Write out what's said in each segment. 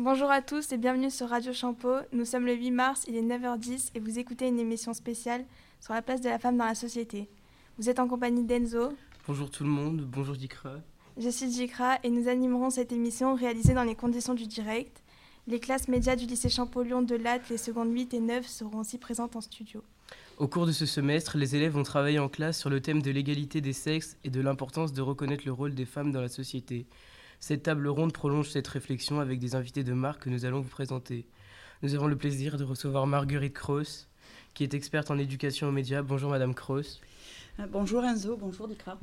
Bonjour à tous et bienvenue sur Radio Champeau. Nous sommes le 8 mars, il est 9h10 et vous écoutez une émission spéciale sur la place de la femme dans la société. Vous êtes en compagnie d'Enzo. Bonjour tout le monde, bonjour Dikra. Je suis Dikra et nous animerons cette émission réalisée dans les conditions du direct. Les classes médias du lycée Champollion de Latte, les secondes 8 et 9 seront aussi présentes en studio. Au cours de ce semestre, les élèves vont travailler en classe sur le thème de l'égalité des sexes et de l'importance de reconnaître le rôle des femmes dans la société. Cette table ronde prolonge cette réflexion avec des invités de marque que nous allons vous présenter. Nous avons le plaisir de recevoir Marguerite Kroos, qui est experte en éducation aux médias. Bonjour Madame Kroos. Euh, bonjour Enzo, bonjour Dikra.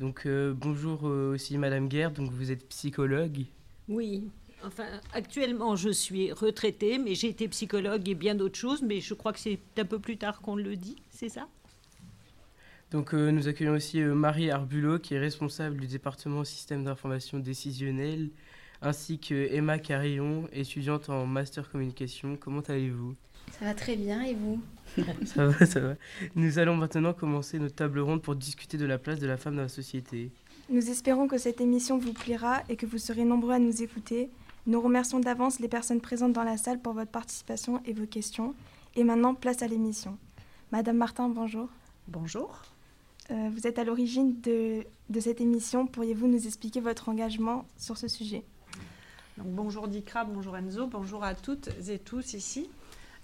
Donc euh, bonjour euh, aussi Madame Guerre, donc vous êtes psychologue. Oui, Enfin, actuellement, je suis retraitée, mais j'ai été psychologue et bien d'autres choses, mais je crois que c'est un peu plus tard qu'on le dit, c'est ça? Donc, euh, nous accueillons aussi euh, Marie Arbulot, qui est responsable du département système d'information décisionnelle, ainsi que Emma Carillon, étudiante en master communication. Comment allez-vous? Ça va très bien, et vous? Ça va, ça va. Nous allons maintenant commencer notre table ronde pour discuter de la place de la femme dans la société. Nous espérons que cette émission vous plaira et que vous serez nombreux à nous écouter. Nous remercions d'avance les personnes présentes dans la salle pour votre participation et vos questions. Et maintenant, place à l'émission. Madame Martin, bonjour. Bonjour. Euh, vous êtes à l'origine de, cette émission. Pourriez-vous nous expliquer votre engagement sur ce sujet? Bonjour Dikra, bonjour Enzo, bonjour à toutes et tous ici.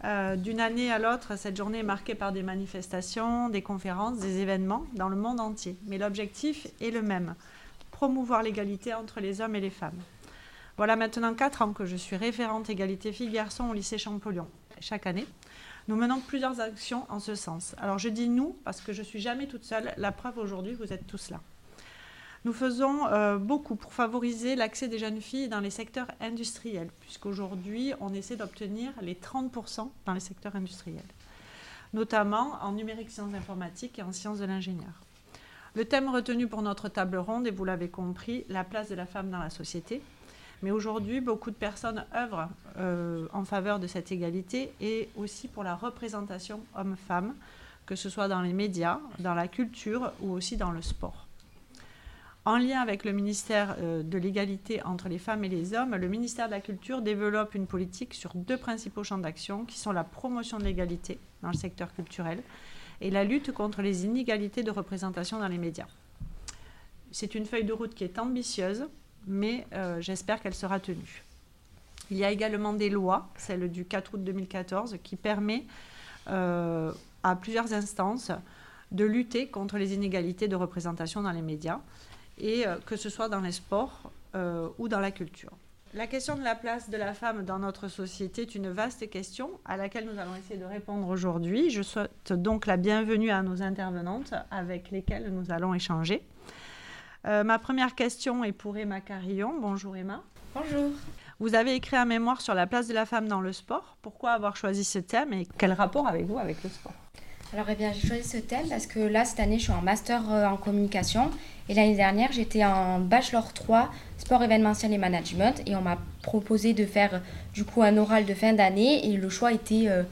Euh, D'une année à l'autre, cette journée est marquée par des manifestations, des conférences, des événements dans le monde entier. Mais l'objectif est le même, promouvoir l'égalité entre les hommes et les femmes. Voilà maintenant quatre ans que je suis référente égalité filles-garçons au lycée Champollion. Chaque année, nous menons plusieurs actions en ce sens. Alors je dis nous parce que je suis jamais toute seule. La preuve aujourd'hui, vous êtes tous là. Nous faisons euh, beaucoup pour favoriser l'accès des jeunes filles dans les secteurs industriels, puisqu'aujourd'hui, on essaie d'obtenir les 30% dans les secteurs industriels, notamment en numérique sciences informatiques et en sciences de l'ingénieur. Le thème retenu pour notre table ronde, et vous l'avez compris, la place de la femme dans la société, mais aujourd'hui, beaucoup de personnes œuvrent euh, en faveur de cette égalité et aussi pour la représentation homme-femme, que ce soit dans les médias, dans la culture ou aussi dans le sport. En lien avec le ministère euh, de l'égalité entre les femmes et les hommes, le ministère de la Culture développe une politique sur deux principaux champs d'action qui sont la promotion de l'égalité dans le secteur culturel et la lutte contre les inégalités de représentation dans les médias. C'est une feuille de route qui est ambitieuse, mais euh, j'espère qu'elle sera tenue. Il y a également des lois, celle du 4 août 2014, qui permet euh, à plusieurs instances de lutter contre les inégalités de représentation dans les médias, et euh, que ce soit dans les sports ou dans la culture. La question de la place de la femme dans notre société est une vaste question à laquelle nous allons essayer de répondre aujourd'hui. Je souhaite donc la bienvenue à nos intervenantes avec lesquelles nous allons échanger. Euh, ma première question est pour Emma Carillon. Bonjour Emma. Bonjour. Vous avez écrit un mémoire sur la place de la femme dans le sport. Pourquoi avoir choisi ce thème et quel rapport avez-vous avec le sport? Alors, eh bien, j'ai choisi ce thème parce que là, cette année, je suis en master euh, en communication. Et l'année dernière, j'étais en bachelor 3, sport événementiel et management. Et on m'a proposé de faire, du coup, un oral de fin d'année. Et le choix était euh,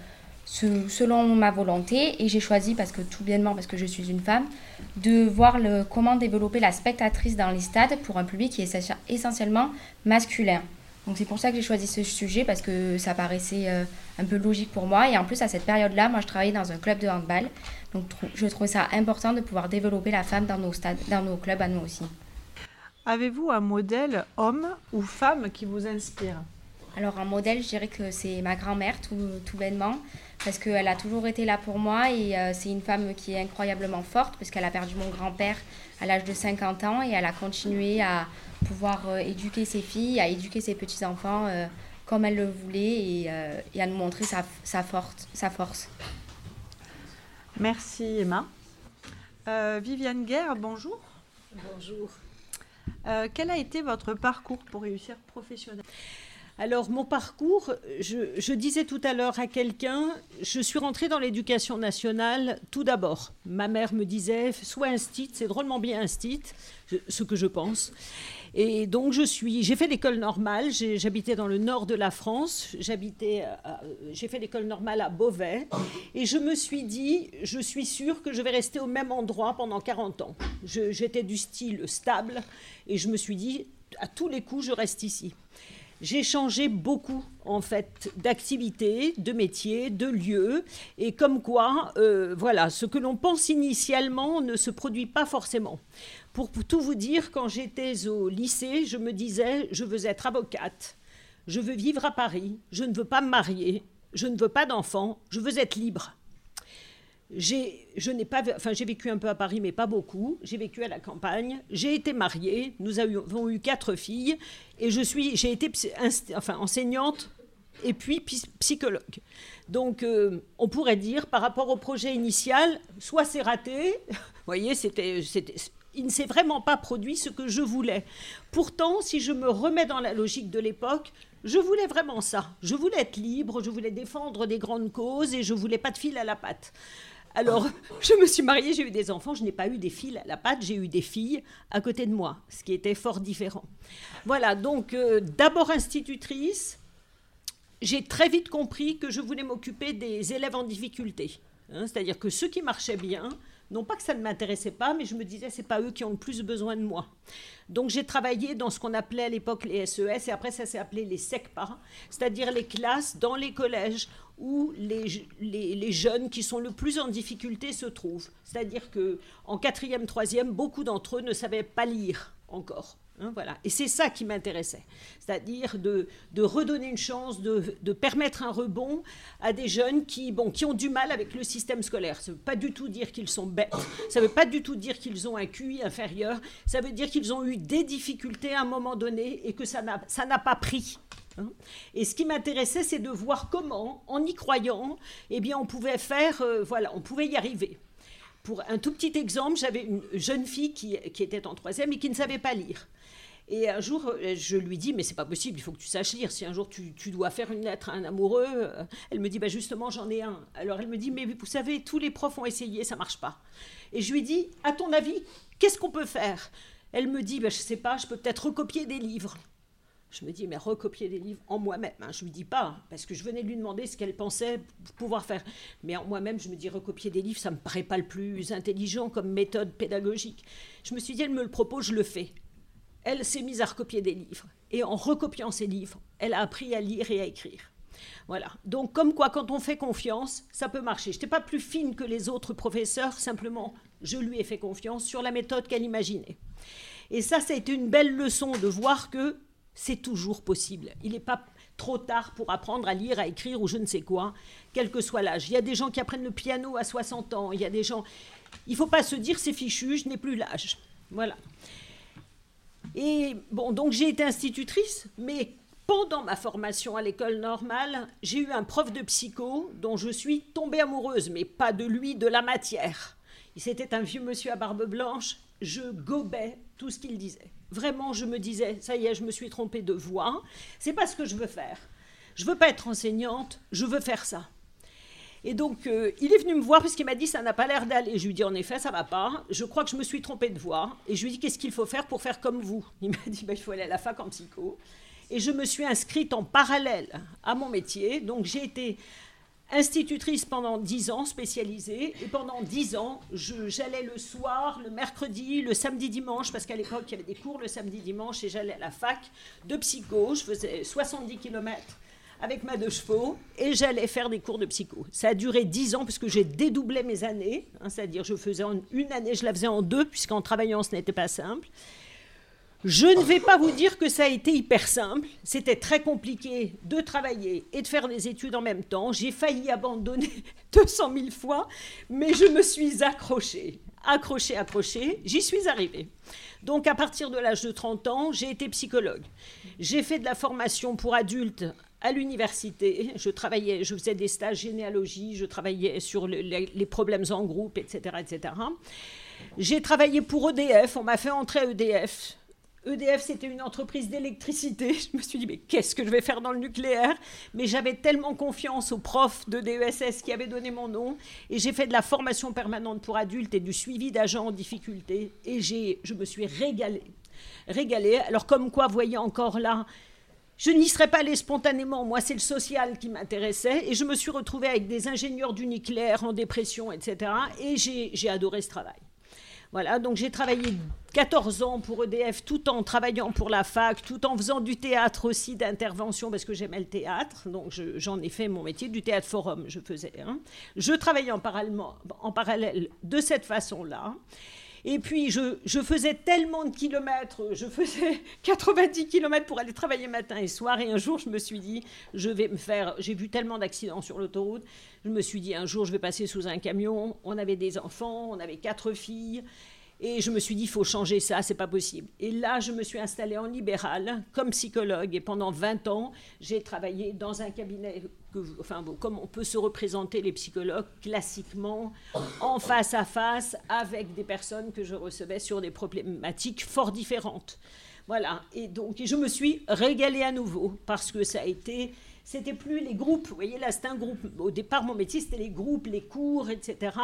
selon ma volonté. Et j'ai choisi, parce que tout bêtement, parce que je suis une femme, de voir le, comment développer la spectatrice dans les stades pour un public qui est essentiellement masculin. Donc c'est pour ça que j'ai choisi ce sujet parce que ça paraissait euh, un peu logique pour moi. Et en plus, à cette période-là, moi, je travaillais dans un club de handball. Donc je trouvais ça important de pouvoir développer la femme dans nos stades, dans nos clubs à nous aussi. Avez-vous un modèle homme ou femme qui vous inspire? Alors un modèle, je dirais que c'est ma grand-mère, tout, tout bêtement parce qu'elle a toujours été là pour moi et euh, c'est une femme qui est incroyablement forte parce qu'elle a perdu mon grand-père à l'âge de 50 ans et elle a continué à pouvoir euh, éduquer ses filles, à éduquer ses petits-enfants euh, comme elle le voulait et, euh, et à nous montrer sa, sa, forte, sa force. Merci Emma. Euh, Viviane Guerre, bonjour. Bonjour. Euh, quel a été votre parcours pour réussir professionnellement? Alors, mon parcours, je, disais tout à l'heure à quelqu'un, je suis rentrée dans l'éducation nationale tout d'abord. Ma mère me disait, sois instit, c'est drôlement bien instit, ce que je pense. Et donc, je suis, j'ai fait l'école normale, j'habitais dans le nord de la France, j'habitais, à- j'ai fait l'école normale à Beauvais, et je me suis dit, je suis sûre que je vais rester au même endroit pendant 40 ans. J'étais du style stable, et je me suis dit, à tous les coups, je reste ici. J'ai changé beaucoup en fait d'activités, de métiers, de lieux, et comme quoi, euh, voilà, ce que l'on pense initialement ne se produit pas forcément. Pour tout vous dire, quand j'étais au lycée, je me disais, je veux être avocate, je veux vivre à Paris, je ne veux pas me marier, je ne veux pas d'enfants, je veux être libre. J'ai, je n'ai pas, enfin, j'ai vécu un peu à Paris, mais pas beaucoup. J'ai vécu à la campagne. J'ai été mariée. Nous avons eu quatre filles, et je suis, j'ai été, enfin, enseignante et puis psychologue. Donc, euh, on pourrait dire, par rapport au projet initial, soit c'est raté. Vous voyez, c'était, il ne s'est vraiment pas produit ce que je voulais. Pourtant, si je me remets dans la logique de l'époque, je voulais vraiment ça. Je voulais être libre, je voulais défendre des grandes causes et je voulais pas de fil à la patte. Alors, je me suis mariée, j'ai eu des enfants, je n'ai pas eu des filles à la patte, j'ai eu des filles à côté de moi, ce qui était fort différent. Voilà, donc euh, d'abord institutrice, j'ai très vite compris que je voulais m'occuper des élèves en difficulté. Hein, c'est-à-dire que ceux qui marchaient bien, non pas que ça ne m'intéressait pas, mais je me disais, c'est pas eux qui ont le plus besoin de moi. Donc j'ai travaillé dans ce qu'on appelait à l'époque les SES, e et après ça s'est appelé les SECPA, c'est-à-dire les classes dans les collèges où les, les, jeunes qui sont le plus en difficulté se trouvent. C'est-à-dire que en quatrième, troisième, beaucoup d'entre eux ne savaient pas lire encore. Hein, voilà. Et c'est ça qui m'intéressait, c'est-à-dire de, redonner une chance, de, permettre un rebond à des jeunes qui, bon, qui ont du mal avec le système scolaire. Ça ne veut pas du tout dire qu'ils sont bêtes, ça ne veut pas du tout dire qu'ils ont un QI inférieur, ça veut dire qu'ils ont eu des difficultés à un moment donné et que ça n'a pas pris. Hein. Et ce qui m'intéressait, c'est de voir comment, en y croyant, eh bien, on pouvait faire, euh, voilà, on pouvait y arriver. Pour un tout petit exemple, j'avais une jeune fille qui, qui était en troisième et qui ne savait pas lire. Et un jour, euh, je lui dis, mais c'est pas possible, il faut que tu saches lire. Si un jour tu, dois faire une lettre à un amoureux, euh, elle me dit, bah justement, j'en ai un. Alors elle me dit, mais vous savez, tous les profs ont essayé, ça marche pas. Et je lui dis, à ton avis, qu'est-ce qu'on peut faire? Elle me dit, bah, je sais pas, je peux peut-être recopier des livres. Je me dis, mais recopier des livres en moi-même. Hein, je ne lui dis pas, parce que je venais de lui demander ce qu'elle pensait pouvoir faire. Mais en moi-même, je me dis, recopier des livres, ça ne me paraît pas le plus intelligent comme méthode pédagogique. Je me suis dit, elle me le propose, je le fais elle s'est mise à recopier des livres. Et en recopiant ces livres, elle a appris à lire et à écrire. Voilà. Donc, comme quoi, quand on fait confiance, ça peut marcher. Je n'étais pas plus fine que les autres professeurs, simplement, je lui ai fait confiance sur la méthode qu'elle imaginait. Et ça, ça a été une belle leçon de voir que c'est toujours possible. Il n'est pas trop tard pour apprendre à lire, à écrire ou je ne sais quoi, quel que soit l'âge. Il y a des gens qui apprennent le piano à 60 ans, il y a des gens... Il ne faut pas se dire c'est fichu, je n'ai plus l'âge. Voilà. Et bon, donc j'ai été institutrice, mais pendant ma formation à l'école normale, j'ai eu un prof de psycho dont je suis tombée amoureuse, mais pas de lui, de la matière. C'était un vieux monsieur à barbe blanche, je gobais tout ce qu'il disait. Vraiment, je me disais, ça y est, je me suis trompée de voix, c'est pas ce que je veux faire. Je veux pas être enseignante, je veux faire ça. Et donc, euh, il est venu me voir parce qu'il m'a dit ça n'a pas l'air d'aller. Je lui ai dit en effet, ça va pas. Je crois que je me suis trompée de voix. Et je lui ai dit qu'est-ce qu'il faut faire pour faire comme vous? Il m'a dit bah, il faut aller à la fac en psycho. Et je me suis inscrite en parallèle à mon métier. Donc, j'ai été institutrice pendant dix ans, spécialisée. Et pendant dix ans, j'allais le soir, le mercredi, le samedi, dimanche, parce qu'à l'époque, il y avait des cours le samedi, dimanche, et j'allais à la fac de psycho. Je faisais 70 kilomètres avec ma deux chevaux et j'allais faire des cours de psycho. Ça a duré dix ans puisque j'ai dédoublé mes années, hein, c'est-à-dire je faisais en une année, je la faisais en deux puisqu'en travaillant ce n'était pas simple. Je ne vais pas vous dire que ça a été hyper simple. C'était très compliqué de travailler et de faire des études en même temps. J'ai failli abandonner 200 000 fois, mais je me suis accrochée, accrochée, accrochée. J'y suis arrivée. Donc à partir de l'âge de 30 ans, j'ai été psychologue. J'ai fait de la formation pour adultes à l'université. Je travaillais, je faisais des stages généalogie, je travaillais sur les, problèmes en groupe, etc., etc. J'ai travaillé pour EDF. On m'a fait entrer à EDF. EDF, c'était une entreprise d'électricité. Je me suis dit, mais qu'est-ce que je vais faire dans le nucléaire? Mais j'avais tellement confiance aux profs de DESS qui avaient donné mon nom. Et j'ai fait de la formation permanente pour adultes et du suivi d'agents en difficulté. Et je me suis régalée. Alors, comme quoi, voyez encore là, je n'y serais pas allée spontanément. Moi, c'est le social qui m'intéressait. Et je me suis retrouvée avec des ingénieurs du nucléaire en dépression, etc. Et j'ai adoré ce travail. Voilà, donc j'ai travaillé 14 ans pour EDF tout en travaillant pour la fac, tout en faisant du théâtre aussi d'intervention parce que j'aimais le théâtre. Donc j'en ai fait mon métier, du théâtre forum, je faisais. Hein. Je travaillais en, en parallèle de cette façon-là. Et puis, je, faisais tellement de kilomètres, je faisais 90 kilomètres pour aller travailler matin et soir. Et un jour, je me suis dit, je vais me faire. J'ai vu tellement d'accidents sur l'autoroute. Je me suis dit, un jour, je vais passer sous un camion. On avait des enfants, on avait quatre filles. Et je me suis dit, il faut changer ça, c'est pas possible. Et là, je me suis installée en libéral comme psychologue. Et pendant 20 ans, j'ai travaillé dans un cabinet, comme on peut se représenter les psychologues classiquement, en face à face avec des personnes que je recevais sur des problématiques fort différentes. Voilà. Et donc, je me suis régalée à nouveau parce que ça a été c'était plus les groupes. Vous voyez, là, c'est un groupe. Au départ, mon métier, c'était les groupes, les cours, etc.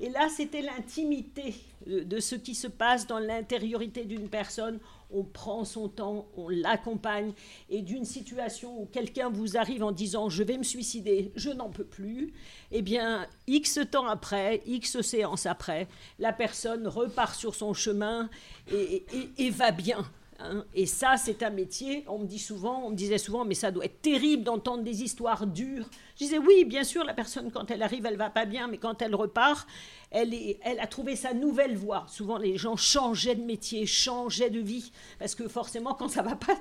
Et là, c'était l'intimité de ce qui se passe dans l'intériorité d'une personne. On prend son temps, on l'accompagne. Et d'une situation où quelqu'un vous arrive en disant Je vais me suicider, je n'en peux plus, eh bien, X temps après, X séances après, la personne repart sur son chemin et va bien. Hein. Et ça, c'est un métier, on me dit souvent, on disait souvent, mais ça doit être terrible d'entendre des histoires dures. Je disais, oui, bien sûr, la personne, quand elle arrive, elle va pas bien, mais quand elle repart, elle a trouvé sa nouvelle voie. Souvent, les gens changeaient de métier, changeaient de vie, parce que forcément, quand ça va pas,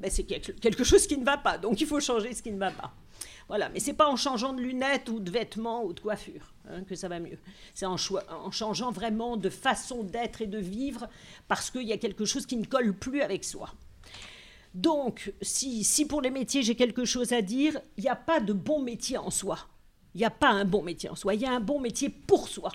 ben, c'est quelque chose qui ne va pas. Donc, il faut changer ce qui ne va pas. Voilà, mais c'est pas en changeant de lunettes ou de vêtements ou de coiffure hein, que ça va mieux. C'est en, changeant vraiment de façon d'être et de vivre parce qu'il y a quelque chose qui ne colle plus avec soi. Donc, si, si pour les métiers j'ai quelque chose à dire, il n'y a pas de bon métier en soi. Il n'y a pas un bon métier en soi. Il y a un bon métier pour soi.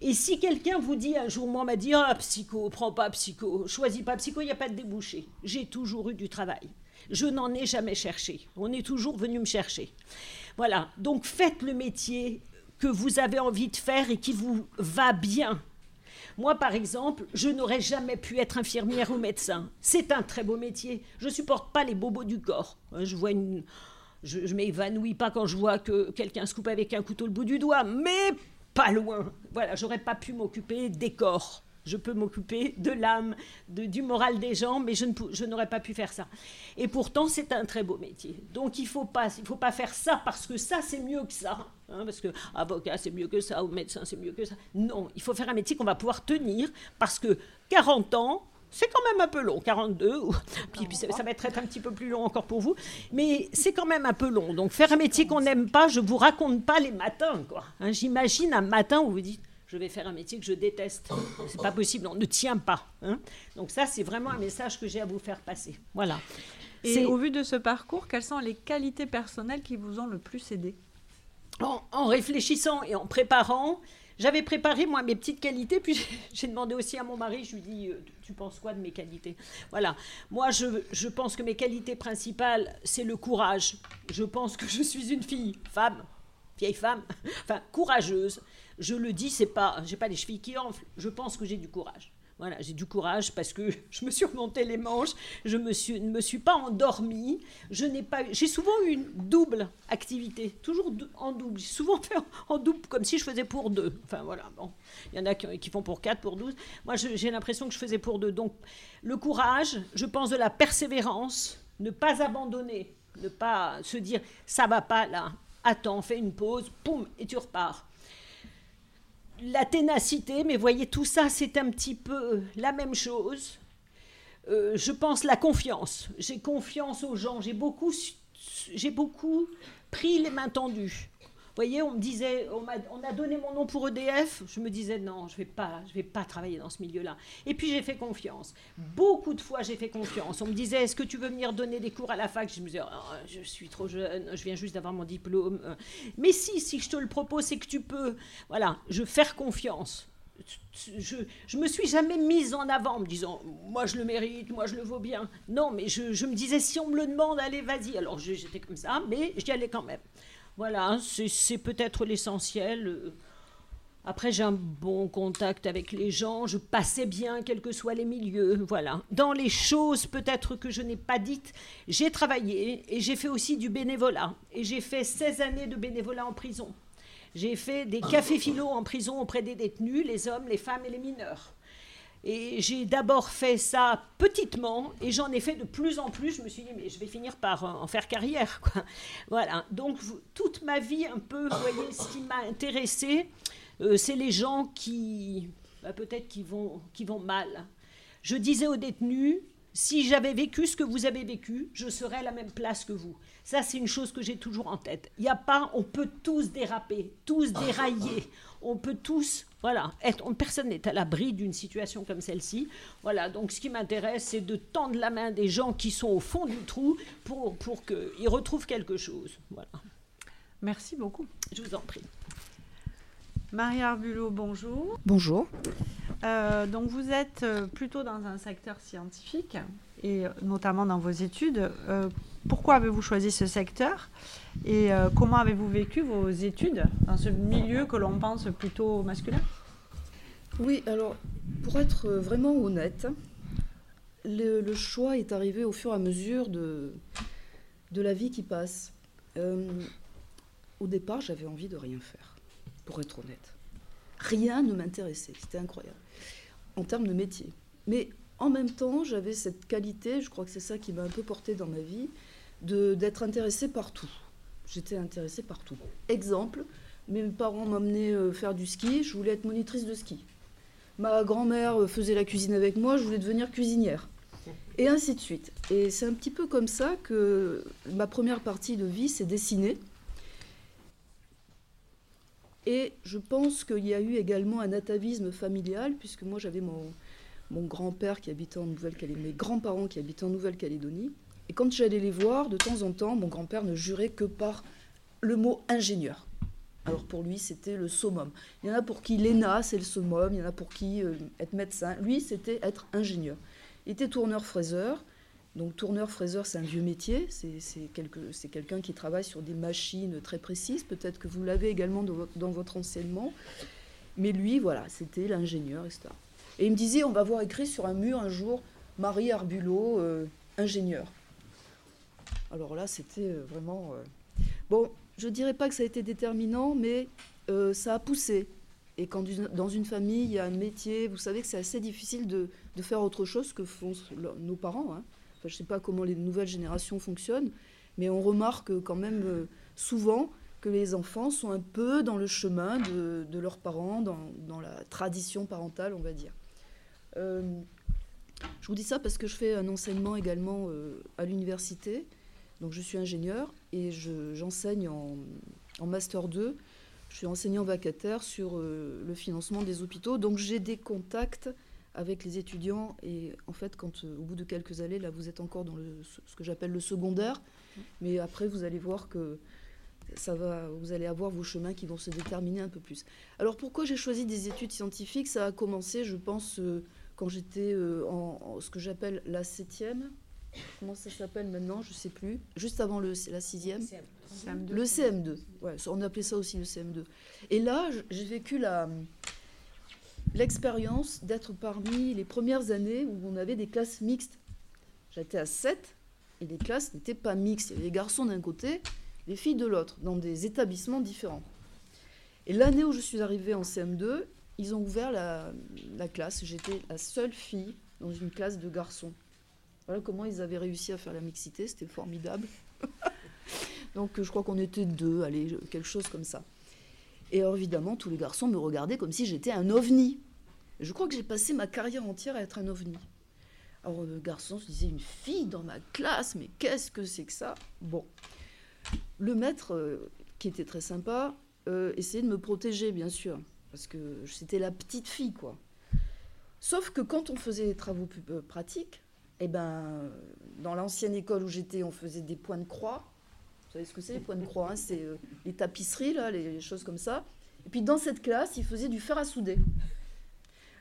Et si quelqu'un vous dit un jour, moi m'a dit, ah, psycho, prends pas psycho, choisis pas psycho, il n'y a pas de débouché. J'ai toujours eu du travail. Je n'en ai jamais cherché. On est toujours venu me chercher. Voilà. Donc faites le métier que vous avez envie de faire et qui vous va bien. Moi, par exemple, je n'aurais jamais pu être infirmière ou médecin. C'est un très beau métier. Je ne supporte pas les bobos du corps. Je vois je m'évanouis pas quand je vois que quelqu'un se coupe avec un couteau le bout du doigt, mais pas loin. Voilà, j'aurais pas pu m'occuper des corps je peux m'occuper de l'âme, du moral des gens, mais je, je n'aurais pas pu faire ça. Et pourtant, c'est un très beau métier. Donc, il ne faut, pas, faut pas faire ça parce que ça, c'est mieux que ça. Hein, parce que avocat, c'est mieux que ça, ou médecin, c'est mieux que ça. Non, il faut faire un métier qu'on va pouvoir tenir parce que 40 ans, c'est quand même un peu long, 42, ou, puis, ça, va être un petit peu plus long encore pour vous, mais c'est quand même un peu long. Donc faire un métier qu'on n'aime pas, je vous raconte pas les matins. Hein, j'imagine un matin où vous dites, je vais faire un métier que je déteste. C'est pas possible, on ne tient pas. Hein. Donc ça, c'est vraiment un message que j'ai à vous faire passer. Voilà. Et au vu de ce parcours, quelles sont les qualités personnelles qui vous ont le plus aidé? En, réfléchissant et en préparant, j'avais préparé moi mes petites qualités, puis j'ai demandé aussi à mon mari, je lui dis, euh, tu penses quoi de mes qualités? Voilà, moi je, je, pense que mes qualités principales, c'est le courage. Je pense que je suis une fille, femme, vieille femme, enfin courageuse. Je le dis, c'est pas, j'ai pas les chevilles qui enflent. Je pense que j'ai du courage. Voilà, j'ai du courage parce que je me suis remonté les manches, je me suis, ne me suis pas endormie, je n'ai pas, j'ai souvent eu une double activité, toujours en double. J'ai souvent fait en, double comme si je faisais pour deux. Enfin voilà, bon, il y en a qui, font pour quatre, pour douze. Moi, j'ai l'impression que je faisais pour deux. Donc, le courage, je pense de la persévérance, ne pas abandonner, ne pas se dire ça va pas là, attends, fais une pause, poum, et tu repars. La ténacité, mais voyez, tout ça, c'est un petit peu la même chose. Euh, je pense la confiance. J'ai confiance aux gens. J'ai beaucoup, j'ai beaucoup pris les mains tendues voyez, on me disait, on a, donné mon nom pour EDF. Je me disais, non, je ne vais, pas, vais pas travailler dans ce milieu-là. Et puis j'ai fait confiance. Beaucoup de fois, j'ai fait confiance. On me disait, est-ce que tu veux venir donner des cours à la fac? Je me disais, oh, je suis trop jeune, je viens juste d'avoir mon diplôme. Mais si, si je te le propose, c'est que tu peux. Voilà, je faire confiance. Je, je me suis jamais mise en avant en me disant moi je le mérite, moi je le vaux bien. Non, mais je, je me disais si on me le demande, allez, vas-y. Alors j'étais comme ça, mais j'y allais quand même. Voilà, c'est peut-être l'essentiel. Après, j'ai un bon contact avec les gens, je passais bien, quels que soient les milieux. Voilà. Dans les choses peut-être que je n'ai pas dites, j'ai travaillé et j'ai fait aussi du bénévolat. Et j'ai fait 16 années de bénévolat en prison. J'ai fait des cafés philo en prison auprès des détenus, les hommes, les femmes et les mineurs. Et j'ai d'abord fait ça petitement et j'en ai fait de plus en plus. Je me suis dit, mais je vais finir par en faire carrière. Voilà. Donc, toute ma vie, un peu, vous voyez, ce qui m'a intéressé, euh, c'est les gens qui, bah, peut-être, qui vont, qui vont mal. Je disais aux détenus, si j'avais vécu ce que vous avez vécu, je serais à la même place que vous. Ça, c'est une chose que j'ai toujours en tête. Il n'y a pas, on peut tous déraper, tous dérailler, on peut tous, voilà, être, personne n'est à l'abri d'une situation comme celle-ci. Voilà, donc ce qui m'intéresse, c'est de tendre la main des gens qui sont au fond du trou pour, pour qu'ils retrouvent quelque chose. Voilà. Merci beaucoup. Je vous en prie. Marie Arbulot, bonjour. Bonjour. Euh, donc vous êtes euh, plutôt dans un secteur scientifique et euh, notamment dans vos études. pourquoi avez-vous choisi ce secteur et comment avez-vous vécu vos études dans ce milieu que l'on pense plutôt masculin? Oui, alors pour être vraiment honnête, le, choix est arrivé au fur et à mesure de, de la vie qui passe. au départ, j'avais envie de rien faire, pour être honnête. Rien ne m'intéressait, c'était incroyable en termes de métier. Mais en même temps, j'avais cette qualité, je crois que c'est ça qui m'a un peu porté dans ma vie, d'être intéressée partout. J'étais intéressée partout. Exemple, mes parents m'emmenaient euh, faire du ski, je voulais être monitrice de ski. Ma grand-mère euh, faisait la cuisine avec moi, je voulais devenir cuisinière. Et ainsi de suite. Et c'est un petit peu comme ça que ma première partie de vie s'est dessinée. Et je pense qu'il y a eu également un atavisme familial, puisque moi j'avais mon, mon grand-père qui habitait en Nouvelle-Calédonie, mes grands-parents qui habitaient en Nouvelle-Calédonie. Et quand j'allais les voir, de temps en temps, mon grand-père ne jurait que par le mot ingénieur. Alors pour lui, c'était le summum. Il y en a pour qui l'ENA, c'est le summum, il y en a pour qui euh, être médecin. Lui, c'était être ingénieur. Il était tourneur-fraiseur. Donc tourneur-fraiseur, c'est un vieux métier, c'est quelqu'un qui travaille sur des machines très précises, peut-être que vous l'avez également dans votre, enseignement, mais lui, voilà, c'était l'ingénieur, etc. Et il me disait, on va voir écrit sur un mur un jour, Marie Arbulot, euh, ingénieur. Alors là, c'était euh, vraiment... Euh, bon, je ne dirais pas que ça a été déterminant, mais ça a poussé. Et quand dans une famille, il y a un métier, vous savez que c'est assez difficile de, faire autre chose que font nos parents. Hein je ne sais pas comment les nouvelles générations fonctionnent, mais on remarque quand même souvent que les enfants sont un peu dans le chemin de, leurs parents, dans, la tradition parentale, on va dire. Euh, je vous dis ça parce que je fais un enseignement également euh, à l'université. Donc je suis ingénieur et j'enseigne en, Master 2. Je suis enseignant vacataire sur le financement des hôpitaux. Donc j'ai des contacts avec les étudiants. Et en fait, quand euh, au bout de quelques années, là, vous êtes encore dans ce que j'appelle le secondaire, mais après, vous allez voir que ça va, vous allez avoir vos chemins qui vont se déterminer un peu plus. Alors, pourquoi j'ai choisi des études scientifiques? Ça a commencé, je pense, euh, quand j'étais euh, en, ce que j'appelle la septième. Comment ça s'appelle maintenant Je ne sais plus. Juste avant le, la sixième. CM2. Le CM2. Ouais, on appelait ça aussi le CM2. Et là, j'ai vécu la, l'expérience d'être parmi les premières années où on avait des classes mixtes. J'étais à 7 et les classes n'étaient pas mixtes. Il y avait les garçons d'un côté, les filles de l'autre, dans des établissements différents. Et l'année où je suis arrivée en CM2, ils ont ouvert la, classe. J'étais la seule fille dans une classe de garçons. Voilà comment ils avaient réussi à faire la mixité, c'était formidable. Donc je crois qu'on était deux, allez, quelque chose comme ça. Et évidemment, tous les garçons me regardaient comme si j'étais un ovni. Je crois que j'ai passé ma carrière entière à être un ovni. Alors le garçon se disait, une fille dans ma classe, mais qu'est-ce que c'est que ça? Bon. Le maître, euh, qui était très sympa, euh, essayait de me protéger, bien sûr, parce que c'était la petite fille, quoi. Sauf que quand on faisait des travaux euh, pratiques, eh ben, dans l'ancienne école où j'étais, on faisait des points de croix. Vous savez ce que c'est, les points de croix hein, C'est euh, les tapisseries, là, les choses comme ça. Et puis dans cette classe, ils faisaient du fer à souder.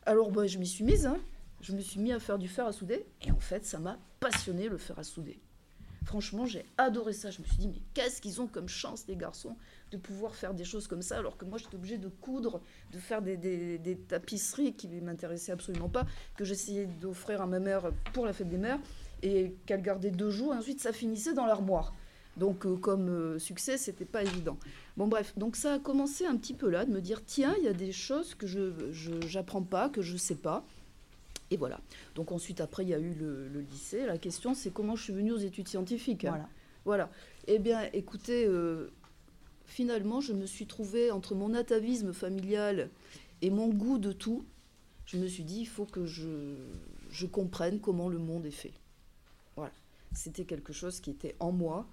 Alors bah, je m'y suis mise, hein. je me suis mis à faire du fer à souder. Et en fait, ça m'a passionné le fer à souder. Franchement, j'ai adoré ça. Je me suis dit, mais qu'est-ce qu'ils ont comme chance, les garçons, de pouvoir faire des choses comme ça, alors que moi, j'étais obligée de coudre, de faire des, tapisseries qui ne m'intéressaient absolument pas, que j'essayais d'offrir à ma mère pour la fête des mères, et qu'elle gardait deux jours, et ensuite ça finissait dans l'armoire. Donc, euh, comme euh, succès, c'était pas évident. Bon, bref, donc ça a commencé un petit peu là, de me dire tiens, il y a des choses que je n'apprends pas, que je sais pas. Et voilà. Donc ensuite, après, il y a eu le, lycée. La question, c'est comment je suis venue aux études scientifiques. Hein. Voilà. Voilà. Eh bien, écoutez, euh, finalement, je me suis trouvée entre mon atavisme familial et mon goût de tout. Je me suis dit, il faut que je, je comprenne comment le monde est fait. Voilà. C'était quelque chose qui était en moi.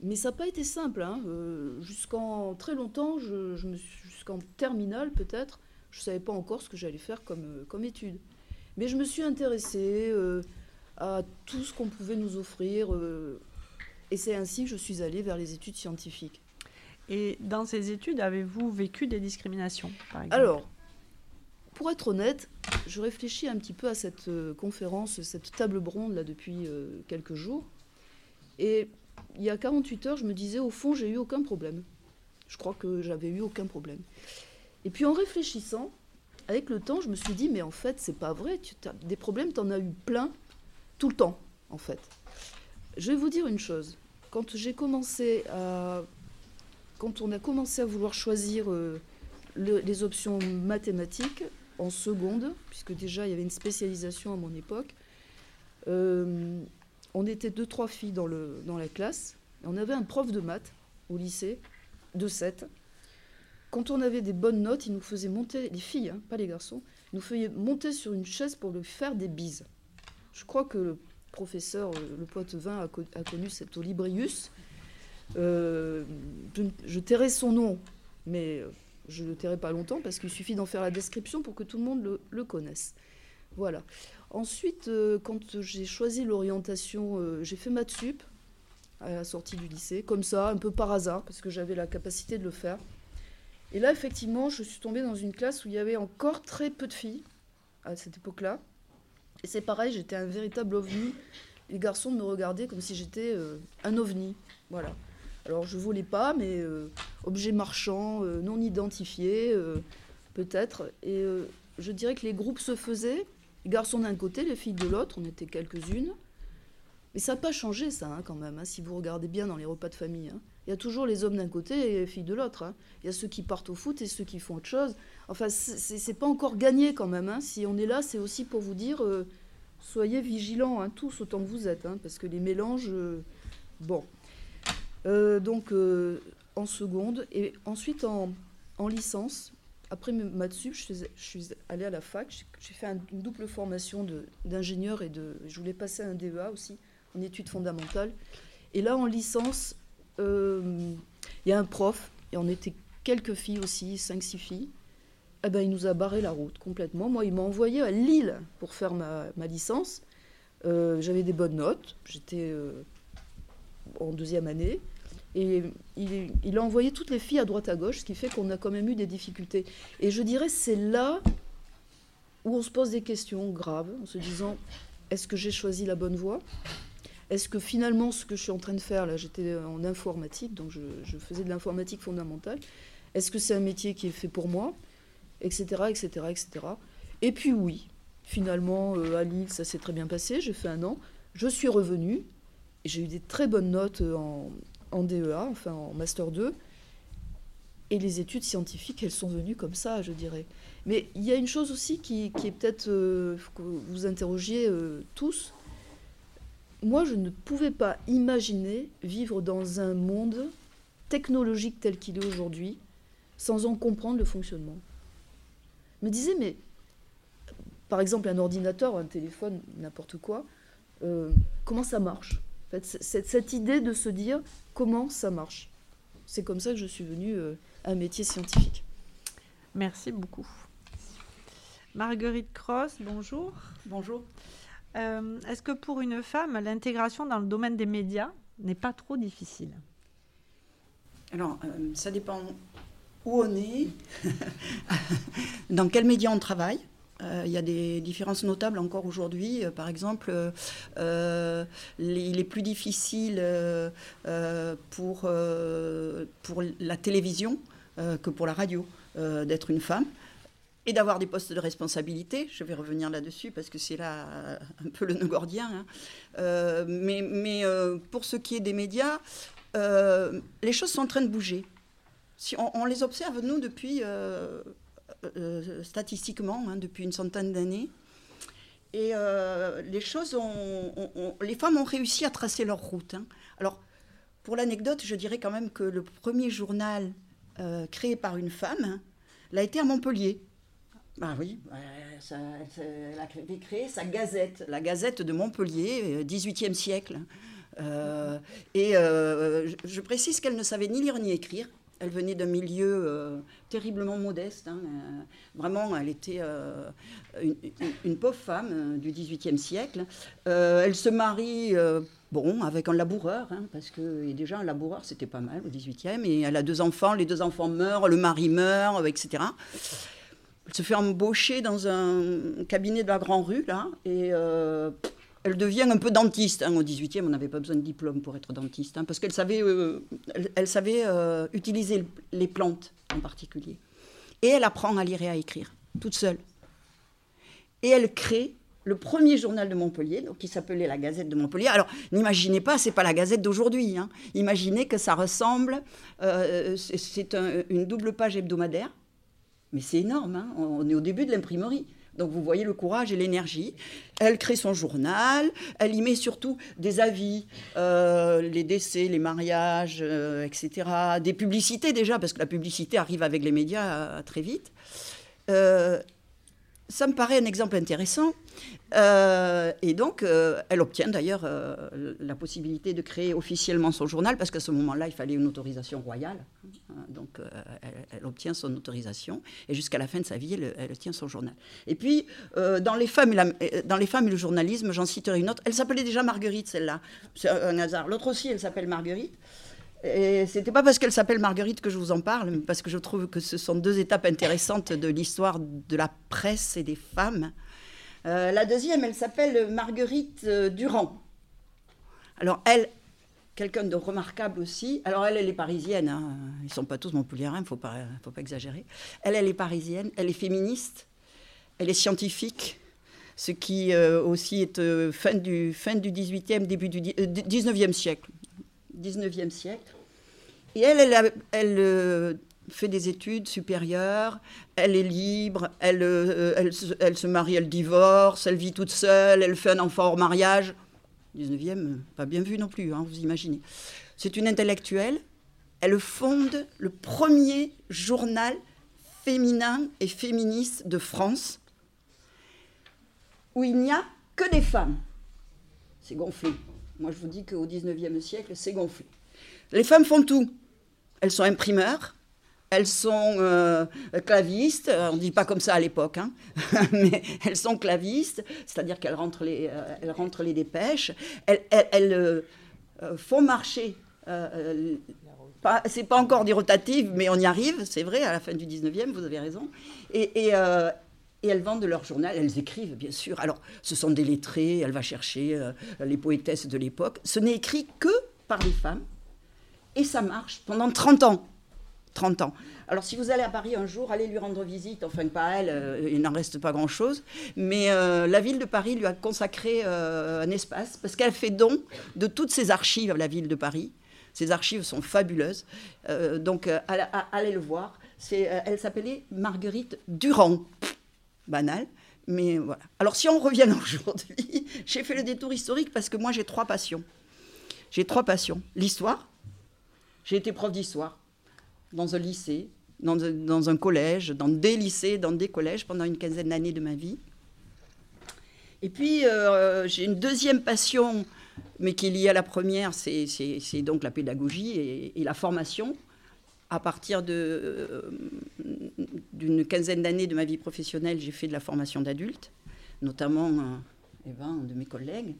Mais ça n'a pas été simple. Hein. Euh, jusqu'en très longtemps, je, jusqu'en terminale peut-être, je ne savais pas encore ce que j'allais faire comme, euh, comme étude. Mais je me suis intéressée euh, à tout ce qu'on pouvait nous offrir. et c'est ainsi que je suis allée vers les études scientifiques. Et dans ces études, avez-vous vécu des discriminations, par exemple? Alors, pour être honnête, je réfléchis un petit peu à cette conférence, cette table ronde là depuis quelques jours. Et il y a 48 heures, je me disais, au fond, j'ai eu aucun problème. Je crois que j'avais eu aucun problème. Et puis en réfléchissant, avec le temps, je me suis dit, mais en fait, c'est pas vrai. Tu as des problèmes, tu en as eu plein, tout le temps, en fait. Je vais vous dire une chose. Quand on a commencé à vouloir choisir euh, les options mathématiques en seconde, puisque déjà il y avait une spécialisation à mon époque, euh, on était deux, trois filles dans, le, dans la classe. Et on avait un prof de maths au lycée, de 7. Quand on avait des bonnes notes, il nous faisait monter, les filles, hein, pas les garçons, nous faisait monter sur une chaise pour lui faire des bises. Je crois que le professeur, euh, le poète 20, a, connu cet Olibrius. Euh, je, tairai son nom, mais euh, je ne le tairai pas longtemps parce qu'il suffit d'en faire la description pour que tout le monde le, connaisse. Voilà. Ensuite, quand j'ai choisi l'orientation, j'ai fait maths sup à la sortie du lycée, comme ça, un peu par hasard, parce que j'avais la capacité de le faire. Et là, effectivement, je suis tombée dans une classe où il y avait encore très peu de filles à cette époque-là. Et c'est pareil, j'étais un véritable ovni. Les garçons me regardaient comme si j'étais euh, un ovni. Voilà. Alors, je volais pas, mais objet marchand, non identifié, peut-être. Et je dirais que les groupes se faisaient, les garçons d'un côté, les filles de l'autre, on était quelques-unes. Mais ça n'a pas changé, ça, hein, quand même, hein, si vous regardez bien dans les repas de famille. Hein. Il y a toujours les hommes d'un côté et les filles de l'autre. Il y a ceux qui partent au foot et ceux qui font autre chose. Enfin, c'est pas encore gagné, quand même. Si on est là, c'est aussi pour vous dire euh, soyez vigilants, tous autant que vous êtes, parce que les mélanges. Euh, bon. Euh, donc, en seconde. Et ensuite, en, en licence, après maths sup, je, suis allée à la fac. J'ai fait une double formation d'ingénieur et de. Je voulais passer un DEA aussi, en études fondamentales. Et là, en licence, il y a un prof, et on était quelques filles aussi, 5-6 filles. Eh ben, il nous a barré la route complètement. Moi, il m'a envoyé à Lille pour faire ma, licence. Euh, j'avais des bonnes notes. J'étais euh, en deuxième année. Et il, a envoyé toutes les filles à droite à gauche, ce qui fait qu'on a quand même eu des difficultés. Et je dirais, c'est là où on se pose des questions graves, en se disant, est-ce que j'ai choisi la bonne voie? Est-ce que finalement, ce que je suis en train de faire, là, j'étais en informatique, donc je, faisais de l'informatique fondamentale, est-ce que c'est un métier qui est fait pour moi Etc., etc., etc. Et puis oui, finalement, euh, à Lille, ça s'est très bien passé, j'ai fait un an, je suis revenue, j'ai eu des très bonnes notes en, en DEA, enfin en Master 2. Et les études scientifiques, elles sont venues comme ça, je dirais. Mais il y a une chose aussi qui, est peut-être euh, que vous interrogiez euh, tous. Moi, je ne pouvais pas imaginer vivre dans un monde technologique tel qu'il est aujourd'hui sans en comprendre le fonctionnement. Je me disais, mais par exemple, un ordinateur, un téléphone, n'importe quoi, euh, comment ça marche? Cette, idée de se dire comment ça marche. C'est comme ça que je suis venue euh, à un métier scientifique. Merci beaucoup. Marguerite Cross, bonjour. Bonjour. Euh, est-ce que pour une femme, l'intégration dans le domaine des médias n'est pas trop difficile? Alors, euh, ça dépend où on est, dans quel média on travaille. Euh, il y a des différences notables encore aujourd'hui. Par exemple, il est plus difficile pour la télévision que pour la radio d'être une femme et d'avoir des postes de responsabilité. Je vais revenir là-dessus parce que c'est là un peu le nœud gordien. Hein. mais mais pour ce qui est des médias, les choses sont en train de bouger. Si on, les observe, nous, depuis euh, statistiquement hein, depuis une centaine d'années. Et euh, les choses ont, les femmes ont réussi à tracer leur route. hein. Alors, pour l'anecdote, je dirais quand même que le premier journal euh, créé par une femme l'a été à Montpellier. Ah oui, euh, elle a créé, sa gazette, la gazette de Montpellier, euh, 18e siècle. Euh, et euh, je, précise qu'elle ne savait ni lire ni écrire. Elle venait d'un milieu euh, terriblement modeste. hein, euh, vraiment, elle était euh, une, pauvre femme euh, du XVIIIe siècle. Euh, elle se marie, euh, bon, avec un laboureur, hein, parce que déjà un laboureur, c'était pas mal au XVIIIe. Et elle a deux enfants, les deux enfants meurent, le mari meurt, euh, etc. Elle se fait embaucher dans un cabinet de la Grand Rue, là, et euh, elle devient un peu dentiste. hein. Au 18e, on n'avait pas besoin de diplôme pour être dentiste, hein, parce qu'elle savait, euh, elle, savait euh, utiliser le- les plantes en particulier. Et elle apprend à lire et à écrire, toute seule. Et elle crée le premier journal de Montpellier, donc qui s'appelait la Gazette de Montpellier. Alors, n'imaginez pas, c'est pas la Gazette d'aujourd'hui. hein. Imaginez que ça ressemble, c'est- c'est un- une double page hebdomadaire, mais c'est énorme, hein. on est au début de l'imprimerie. Donc vous voyez le courage et l'énergie. Elle crée son journal, elle y met surtout des avis, euh, les décès, les mariages, euh, etc. Des publicités déjà, parce que la publicité arrive avec les médias euh, très vite. Ça me paraît un exemple intéressant. Euh, et donc, euh, elle obtient d'ailleurs euh, la possibilité de créer officiellement son journal, parce qu'à ce moment-là, il fallait une autorisation royale. Hein, Donc, elle, obtient son autorisation, et jusqu'à la fin de sa vie, elle, tient son journal. Et puis, dans, les femmes et la- dans les femmes et le journalisme, j'en citerai une autre. Elle s'appelait déjà Marguerite, celle-là. C'est un hasard. L'autre aussi, elle s'appelle Marguerite. Et c'était pas parce qu'elle s'appelle Marguerite que je vous en parle, mais parce que je trouve que ce sont deux étapes intéressantes de l'histoire de la presse et des femmes. Euh, la deuxième, elle s'appelle Marguerite euh, Durand. Alors elle, quelqu'un de remarquable aussi. Alors elle, elle est parisienne. Hein. Ils sont pas tous montpelliérains, il faut pas, faut pas exagérer. Elle, elle est parisienne. Elle est féministe. Elle est scientifique. Ce qui euh, aussi est fin, du, fin du 18e, début du dix- euh, 19e siècle. 19e siècle. Et elle, elle, fait des études supérieures, elle est libre, elle, euh, elle, se- marie, elle divorce, elle vit toute seule, elle fait un enfant hors mariage. 19e, euh, pas bien vu non plus, hein, vous imaginez. C'est une intellectuelle. Elle fonde le premier journal féminin et féministe de France, où il n'y a que des femmes. C'est gonflé. Moi, je vous dis qu'au 19e siècle, c'est gonflé. Les femmes font tout. Elles sont imprimeurs, elles sont euh, clavistes, on ne dit pas comme ça à l'époque, hein, mais elles sont clavistes, c'est-à-dire qu'elles rentrent, les, euh, rentrent les dépêches, elles, euh, euh, font marcher. euh, euh, c'est pas encore des rotatives, mais on y arrive, c'est vrai, à la fin du 19e, vous avez raison. Et, euh, elles vendent leur journal, elles écrivent, bien sûr. Alors, ce sont des lettrés, elle va chercher euh, les poétesses de l'époque. Ce n'est écrit que par les femmes. Et ça marche pendant 30 ans. 30 ans. Alors, si vous allez à Paris un jour, allez lui rendre visite. Enfin, pas elle, euh, il n'en reste pas grand-chose. Mais euh, la ville de Paris lui a consacré euh, un espace parce qu'elle fait don de toutes ses archives à la ville de Paris. Ces archives sont fabuleuses. Donc, allez, le voir. Elle s'appelait Marguerite Durand. Banal. Mais voilà. Alors, si on revient aujourd'hui, j'ai fait le détour historique parce que moi, j'ai trois passions. J'ai trois passions. L'histoire. J'ai été prof d'histoire dans un lycée, dans un, collège, dans des lycées, dans des collèges pendant une quinzaine d'années de ma vie. Et puis, euh, j'ai une deuxième passion, mais qui est liée à la première, c'est donc la pédagogie et, la formation. À partir euh, d'une quinzaine d'années de ma vie professionnelle, j'ai fait de la formation d'adultes, notamment euh, eh ben, de mes collègues,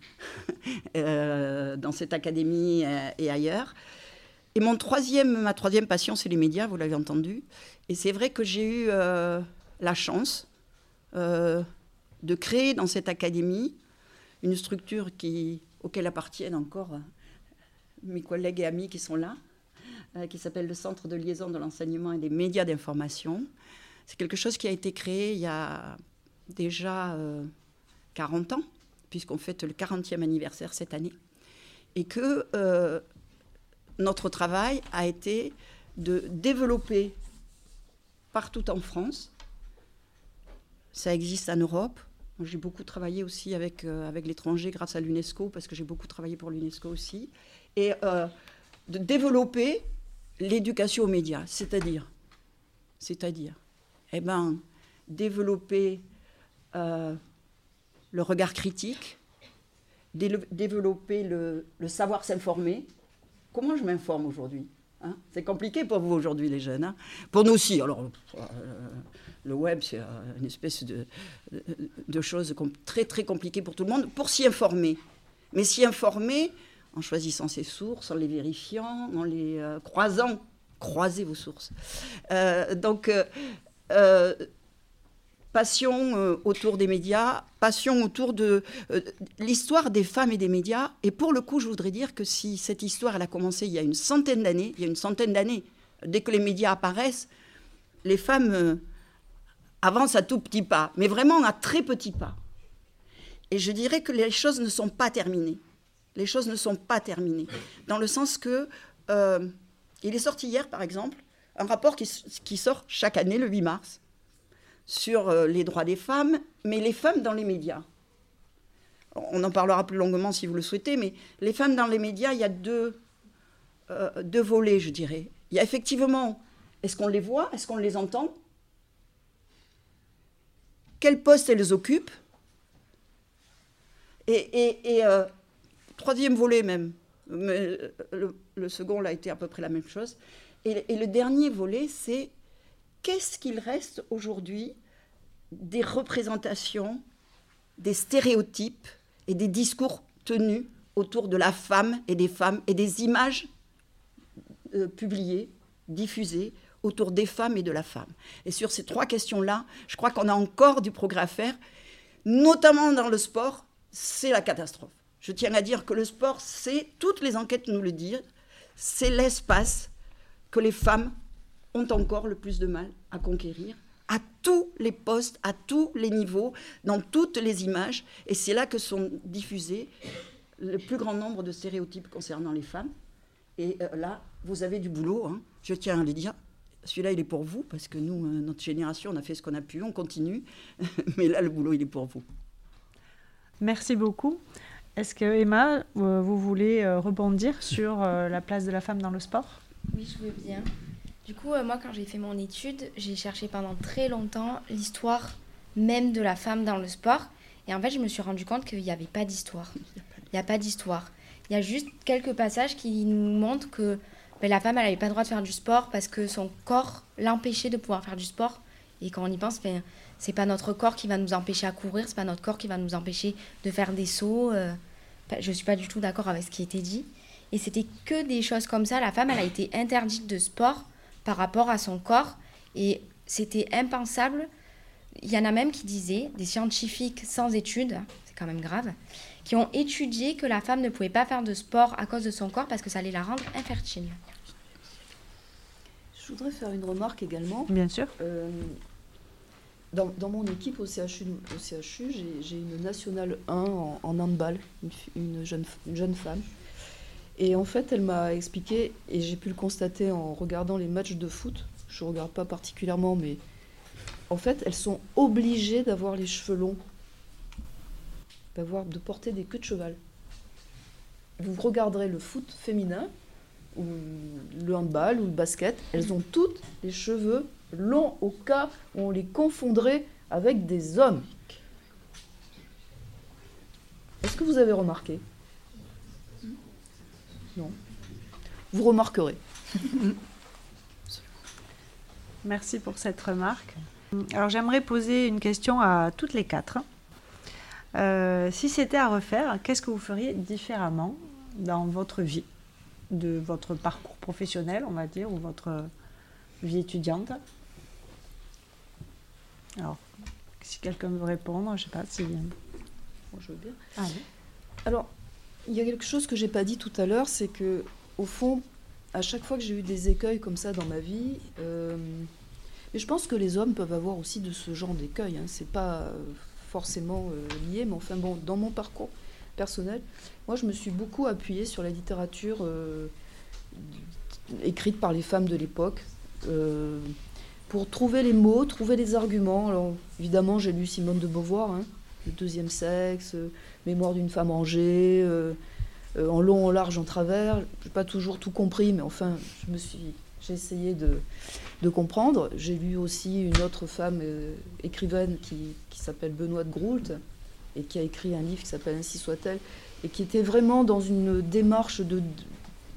euh, dans cette académie et ailleurs. Et mon troisième, ma troisième passion, c'est les médias, vous l'avez entendu. Et c'est vrai que j'ai eu euh, la chance euh, de créer dans cette académie une structure qui, auquel appartiennent encore euh, mes collègues et amis qui sont là, qui s'appelle le Centre de liaison de l'enseignement et des médias d'information. C'est quelque chose qui a été créé il y a déjà euh, 40 ans, puisqu'on fête le 40e anniversaire cette année. Et que notre travail a été de développer partout en France, ça existe en Europe, J'ai beaucoup travaillé aussi avec, euh, avec l'étranger grâce à l'UNESCO, parce que j'ai beaucoup travaillé pour l'UNESCO aussi. Et euh, de développer l'éducation aux médias, c'est-à-dire, c'est-à-dire, eh ben, développer euh, le regard critique, développer le, le savoir s'informer. Comment je m'informe aujourd'hui hein? C'est compliqué pour vous aujourd'hui, les jeunes. Hein? Pour nous aussi. Alors, le web, c'est euh, une espèce de, de, chose très très compliquée pour tout le monde, pour s'y informer. Mais s'y informer en choisissant ses sources, en les vérifiant, en les euh, croisant. Croisez vos sources. Euh, donc, passion autour des médias, passion autour de l'histoire des femmes et des médias. Et pour le coup, je voudrais dire que si cette histoire a commencé il y a une centaine d'années, il y a une centaine d'années, dès que les médias apparaissent, les femmes avance à tout petit pas, mais vraiment à très petit pas. Et je dirais que les choses ne sont pas terminées. Les choses ne sont pas terminées. Dans le sens que, euh, il est sorti hier, par exemple, un rapport qui, sort chaque année, le 8 mars, sur euh, les droits des femmes, mais les femmes dans les médias. On en parlera plus longuement si vous le souhaitez, mais les femmes dans les médias, il y a deux, euh, volets, je dirais. Il y a effectivement, est-ce qu'on les voit, est-ce qu'on les entend? Quel poste elles occupent? Et, euh, troisième volet même, mais le, second là a été à peu près la même chose. Et, et le dernier volet, c'est qu'est-ce qu'il reste aujourd'hui des représentations, des stéréotypes et des discours tenus autour de la femme et des femmes et des images euh, publiées, diffusées autour des femmes et de la femme. Et sur ces trois questions-là, je crois qu'on a encore du progrès à faire, notamment dans le sport, c'est la catastrophe. Je tiens à dire que le sport, c'est, toutes les enquêtes nous le disent, c'est l'espace que les femmes ont encore le plus de mal à conquérir, à tous les postes, à tous les niveaux, dans toutes les images. Et c'est là que sont diffusés le plus grand nombre de stéréotypes concernant les femmes. Et euh, là, vous avez du boulot, hein. je tiens à le dire celui-là, il est pour vous, parce que nous, euh, notre génération, on a fait ce qu'on a pu, on continue. Mais là, le boulot, il est pour vous. Merci beaucoup. Est-ce que, Emma, euh, vous voulez euh, rebondir sur la place de la femme dans le sport? Oui, je veux bien. Du coup, moi, quand j'ai fait mon étude, j'ai cherché pendant très longtemps l'histoire même de la femme dans le sport. Et en fait, je me suis rendu compte qu'il n'y avait pas d'histoire. Il n'y a pas d'histoire. Il y a juste quelques passages qui nous montrent que la femme, elle n'avait pas le droit de faire du sport parce que son corps l'empêchait de pouvoir faire du sport. Et quand on y pense, ben, c'est pas notre corps qui va nous empêcher à courir, c'est pas notre corps qui va nous empêcher de faire des sauts. Je euh. je suis pas du tout d'accord avec ce qui était dit. Et c'était que des choses comme ça. La femme, elle a été interdite de sport par rapport à son corps. Et c'était impensable. Il y en a même qui disaient, des scientifiques sans études, c'est quand même grave, qui ont étudié que la femme ne pouvait pas faire de sport à cause de son corps parce que ça allait la rendre infertile. Je voudrais faire une remarque également. Bien sûr. Euh, dans, mon équipe au CHU, au CHU j'ai une nationale 1 en, handball, une, jeune, jeune femme. Et en fait, elle m'a expliqué, et j'ai pu le constater en regardant les matchs de foot, je ne regarde pas particulièrement, mais en fait, elles sont obligées d'avoir les cheveux longs, d'avoir, de porter des queues de cheval. Vous regarderez le foot féminin, ou le handball ou le basket, elles ont toutes les cheveux longs au cas où on les confondrait avec des hommes. Est-ce que vous avez remarqué? Non. Vous remarquerez. Merci pour cette remarque. Alors j'aimerais poser une question à toutes les quatre. Euh, si c'était à refaire, qu'est-ce que vous feriez différemment dans votre vie de votre parcours professionnel, on va dire, ou votre vie étudiante? Alors, si quelqu'un veut répondre, je ne sais pas si. je veux bien. Ah Alors, il y a quelque chose que j'ai pas dit tout à l'heure, c'est que, au fond, à chaque fois que j'ai eu des écueils comme ça dans ma vie, euh, et je pense que les hommes peuvent avoir aussi de ce genre d'écueils. Hein, c'est pas forcément euh, lié, mais enfin bon, dans mon parcours, personnel. Moi, je me suis beaucoup appuyée sur la littérature euh, écrite par les femmes de l'époque euh, pour trouver les mots, trouver les arguments. Alors, évidemment, j'ai lu Simone de Beauvoir, hein, Deuxième sexe, Mémoire d'une femme rangée, en long, en large, en travers. Je n'ai pas toujours tout compris, mais enfin, j'ai essayé de, comprendre. J'ai lu aussi une autre femme écrivaine qui, s'appelle Benoît de Groult et qui a écrit un livre qui s'appelle Ainsi soit-elle, et qui était vraiment dans une démarche de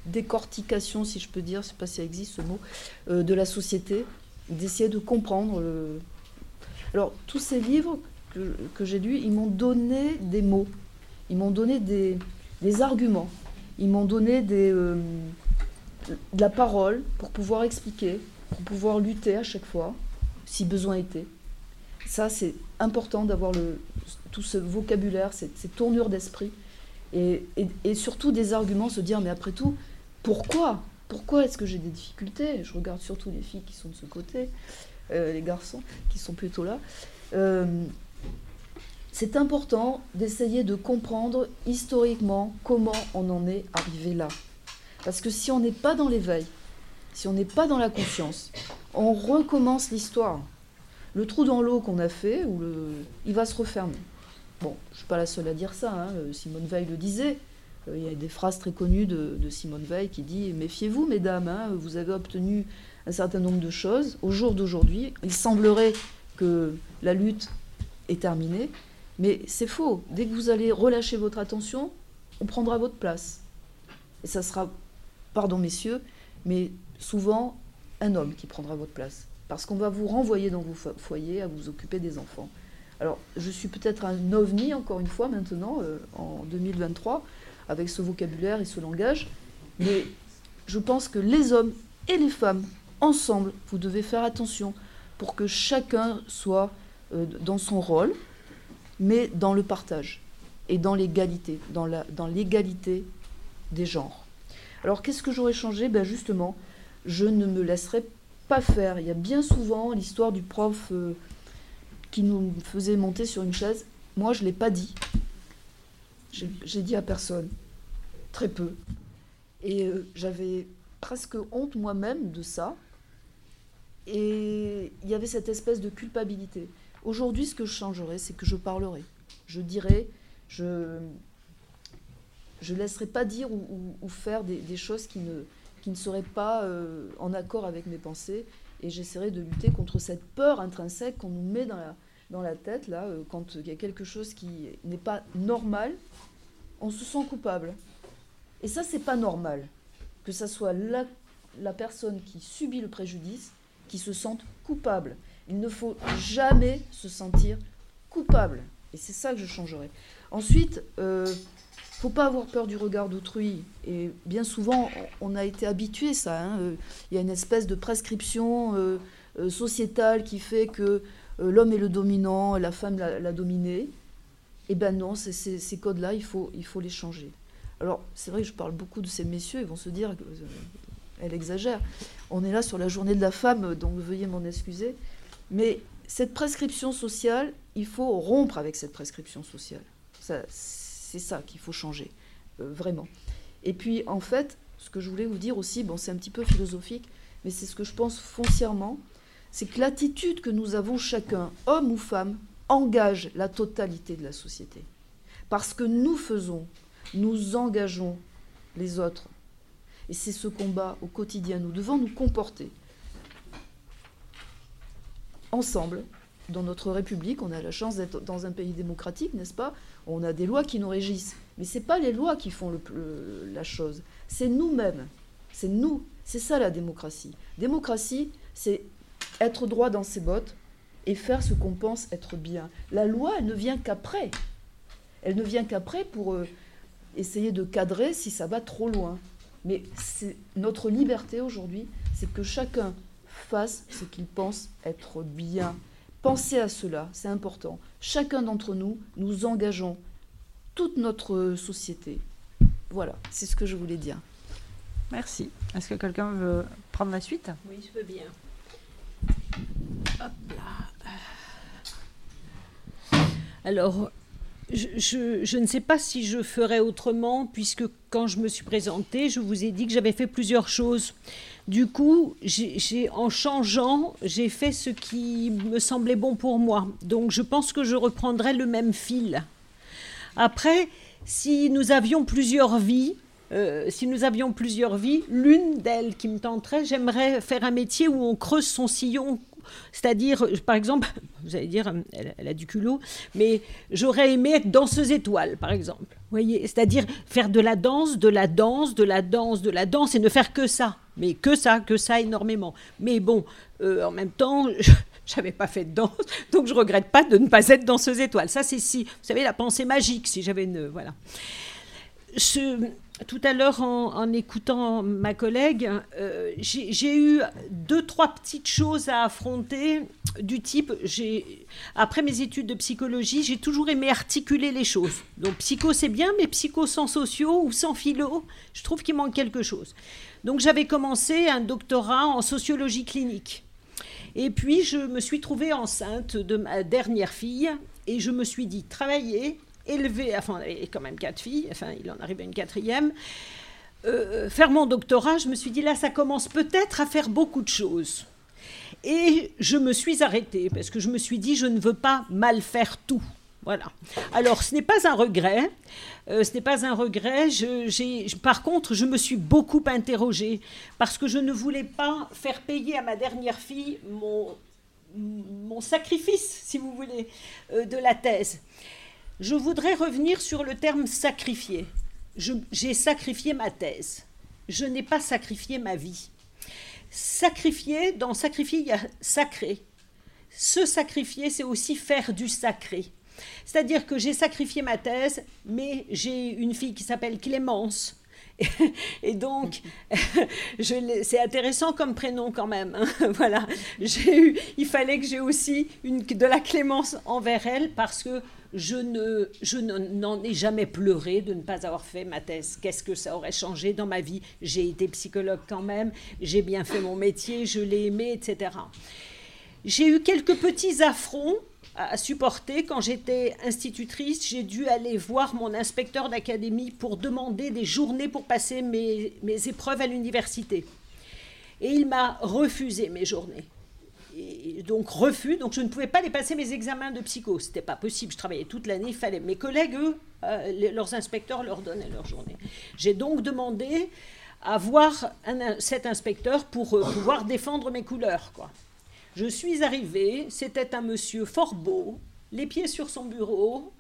décortication, si je peux dire, je ne sais pas si ça existe ce mot, euh, de la société, d'essayer de comprendre. Alors, tous ces livres que, j'ai lus, ils m'ont donné des mots, ils m'ont donné des, arguments, ils m'ont donné des, euh, de la parole pour pouvoir expliquer, pour pouvoir lutter à chaque fois, si besoin était. Ça, c'est important d'avoir tout ce vocabulaire, ces, tournures d'esprit, et, surtout des arguments, se dire, mais après tout, pourquoi? Pourquoi est-ce que j'ai des difficultés? Je regarde surtout les filles qui sont de ce côté, euh, les garçons qui sont plutôt là. Euh, c'est important d'essayer de comprendre historiquement comment on en est arrivé là. Parce que si on n'est pas dans l'éveil, si on n'est pas dans la conscience, on recommence l'histoire le trou dans l'eau qu'on a fait, ou le, il va se refermer. Bon, je ne suis pas la seule à dire ça, hein, euh, Simone Veil le disait. Euh, il y a des phrases très connues de, Simone Veil qui dit Méfiez-vous, mesdames, hein, vous avez obtenu un certain nombre de choses. Au jour d'aujourd'hui, il semblerait que la lutte est terminée, mais c'est faux. Dès que vous allez relâcher votre attention, on prendra votre place. Et ça sera, pardon messieurs, mais souvent un homme qui prendra votre place parce qu'on va vous renvoyer dans vos foyers à vous occuper des enfants. Alors, je suis peut-être un ovni, encore une fois, maintenant, euh, en 2023, avec ce vocabulaire et ce langage, mais je pense que les hommes et les femmes, ensemble, vous devez faire attention pour que chacun soit euh, dans son rôle, mais dans le partage et dans l'égalité, dans l'égalité des genres. Alors, qu'est-ce que j'aurais changé? Ben Justement, je ne me laisserai pas faire. Il y a bien souvent l'histoire du prof euh, qui nous faisait monter sur une chaise. Moi, je ne l'ai pas dit. J'ai dit à personne. Très peu. Et euh, j'avais presque honte moi-même de ça. Et il y avait cette espèce de culpabilité. Aujourd'hui, ce que je changerais, c'est que je parlerai. Je dirai, je ne laisserai pas dire ou, faire des, choses qui ne, serait pas euh, en accord avec mes pensées. Et j'essaierai de lutter contre cette peur intrinsèque qu'on nous met dans la, tête, là, euh, quand il y a quelque chose qui n'est pas normal, on se sent coupable. Et ça, c'est pas normal. Que ça soit la personne qui subit le préjudice qui se sente coupable. Il ne faut jamais se sentir coupable. Et c'est ça que je changerai. Ensuite, euh, faut pas avoir peur du regard d'autrui. Et bien souvent, on a été habitué ça. Hein. Il y a une espèce de prescription euh, euh, sociétale qui fait que l'homme est le dominant, la femme l'a dominé. Eh ben non, ces codes-là, il faut, il faut les changer. Alors, c'est vrai que je parle beaucoup de ces messieurs, ils vont se dire qu'elle exagère. On est là sur la journée de la femme, donc veuillez m'en excuser. Mais cette prescription sociale, il faut rompre avec cette prescription sociale. C'est ça qu'il faut changer, euh, vraiment. Et puis, en fait, ce que je voulais vous dire aussi, bon, c'est un petit peu philosophique, mais c'est ce que je pense foncièrement, c'est que l'attitude que nous avons chacun, homme ou femme, engage la totalité de la société. Parce que nous faisons, nous engageons les autres. Et c'est ce combat au quotidien. Nous devons nous comporter ensemble dans notre République. On a la chance d'être dans un pays démocratique, n'est-ce pas? On a des lois qui nous régissent. Mais ce n'est pas les lois qui font la chose. C'est nous-mêmes. C'est nous. C'est ça la démocratie. Démocratie, c'est être droit dans ses bottes et faire ce qu'on pense être bien. La loi, elle ne vient qu'après. Elle ne vient qu'après pour euh, essayer de cadrer si ça va trop loin. Mais c'est notre liberté aujourd'hui, c'est que chacun fasse ce qu'il pense être bien. Pensez à cela, c'est important. Chacun d'entre nous, nous engageons toute notre société. Voilà, c'est ce que je voulais dire. Merci. Est-ce que quelqu'un veut prendre la suite? Oui, je veux bien. Hop là. Alors, je, ne sais pas si je ferai autrement, puisque quand je me suis présentée, je vous ai dit que j'avais fait plusieurs choses. Du coup, en changeant, j'ai fait ce qui me semblait bon pour moi. Donc je pense que je reprendrai le même fil. Après, si nous avions plusieurs vies, euh, si nous avions plusieurs vies, l'une d'elles qui me tenterait, j'aimerais faire un métier où on creuse son sillon. C'est-à-dire, par exemple, vous allez dire, elle, a du culot, mais j'aurais aimé être danseuse étoile, par exemple. voyez C'est-à-dire faire de la danse, de la danse, de la danse, de la danse, et ne faire que ça. Mais que ça, que ça énormément. Mais bon, euh, en même temps, je n'avais pas fait de danse, donc je regrette pas de ne pas être danseuse étoile. Ça, c'est si, vous savez, la pensée magique, si j'avais une... Voilà. Tout à l'heure, en, écoutant ma collègue, euh, j'ai eu deux, trois petites choses à affronter du type, après mes études de psychologie, j'ai toujours aimé articuler les choses. Donc psycho, c'est bien, mais psycho sans sociaux ou sans philo, je trouve qu'il manque quelque chose. Donc j'avais commencé un doctorat en sociologie clinique. Et puis je me suis trouvée enceinte de ma dernière fille et je me suis dit, travailler, élever, enfin, il avait quand même quatre filles, enfin, il en arrive à une quatrième. Euh, faire mon doctorat, je me suis dit là, ça commence peut-être à faire beaucoup de choses. Et je me suis arrêtée parce que je me suis dit, je ne veux pas mal faire tout. Voilà. Alors, ce n'est pas un regret. Euh, ce n'est pas un regret. Par contre, je me suis beaucoup interrogée parce que je ne voulais pas faire payer à ma dernière fille mon, mon sacrifice, si vous voulez, euh, de la thèse. Je voudrais revenir sur le terme sacrifier. J'ai sacrifié ma thèse. Je n'ai pas sacrifié ma vie. Sacrifier, dans sacrifier, il y a sacré. Se sacrifier, c'est aussi faire du sacré. C'est-à-dire que j'ai sacrifié ma thèse, mais j'ai une fille qui s'appelle Clémence, et donc, c'est intéressant comme prénom quand même. Hein. voilà, eu, il fallait que j'ai aussi de la clémence envers elle parce que je ne, je n'en ai jamais pleuré de ne pas avoir fait ma thèse. Qu'est-ce que ça aurait changé dans ma vie? J'ai été psychologue quand même, j'ai bien fait mon métier, je l'ai aimé, etc. J'ai eu quelques petits affronts à supporter. Quand j'étais institutrice, j'ai dû aller voir mon inspecteur d'académie pour demander des journées pour passer mes, mes épreuves à l'université. Et il m'a refusé mes journées. Donc refus, donc je ne pouvais pas les passer mes examens de psycho. C'était pas possible. Je travaillais toute l'année. Il fallait. Mes collègues, eux, euh, leurs inspecteurs leur donnaient leur journée. J'ai donc demandé à voir cet inspecteur pour euh, pouvoir défendre mes couleurs. Je suis arrivée, c'était un monsieur fort beau, les pieds sur son bureau,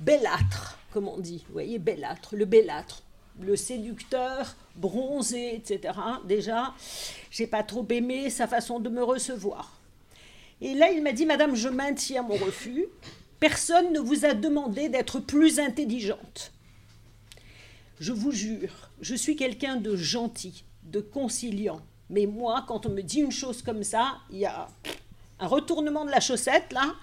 bellâtre, comme on dit, vous voyez, bellâtre, le bellâtre, le séducteur, bronzé, etc. Déjà, j'ai pas trop aimé sa façon de me recevoir. Et là, il m'a dit, Madame, je maintiens mon refus. Personne ne vous a demandé d'être plus intelligente. Je vous jure, je suis quelqu'un de gentil, de conciliant, mais moi, quand on me dit une chose comme ça, il y a un retournement de la chaussette, là.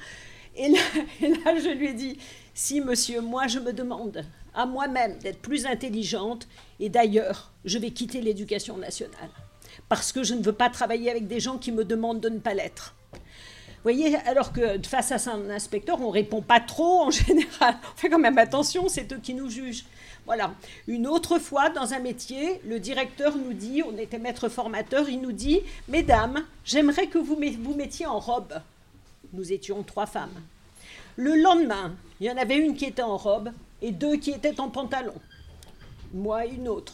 Et là, je lui ai dit, si monsieur, moi je me demande à moi-même d'être plus intelligente, et d'ailleurs, je vais quitter l'éducation nationale, parce que je ne veux pas travailler avec des gens qui me demandent de ne pas l'être. Voyez, alors que face à un inspecteur, on répond pas trop en général. On fait quand même attention, c'est eux qui nous jugent. Voilà. Une autre fois, dans un métier, le directeur nous dit, on était maître formateur, il nous dit, Mesdames, j'aimerais que vous vous mettiez en robe. Nous étions trois femmes. Le lendemain, il y en avait une qui était en robe et deux qui étaient en pantalon. Moi une autre.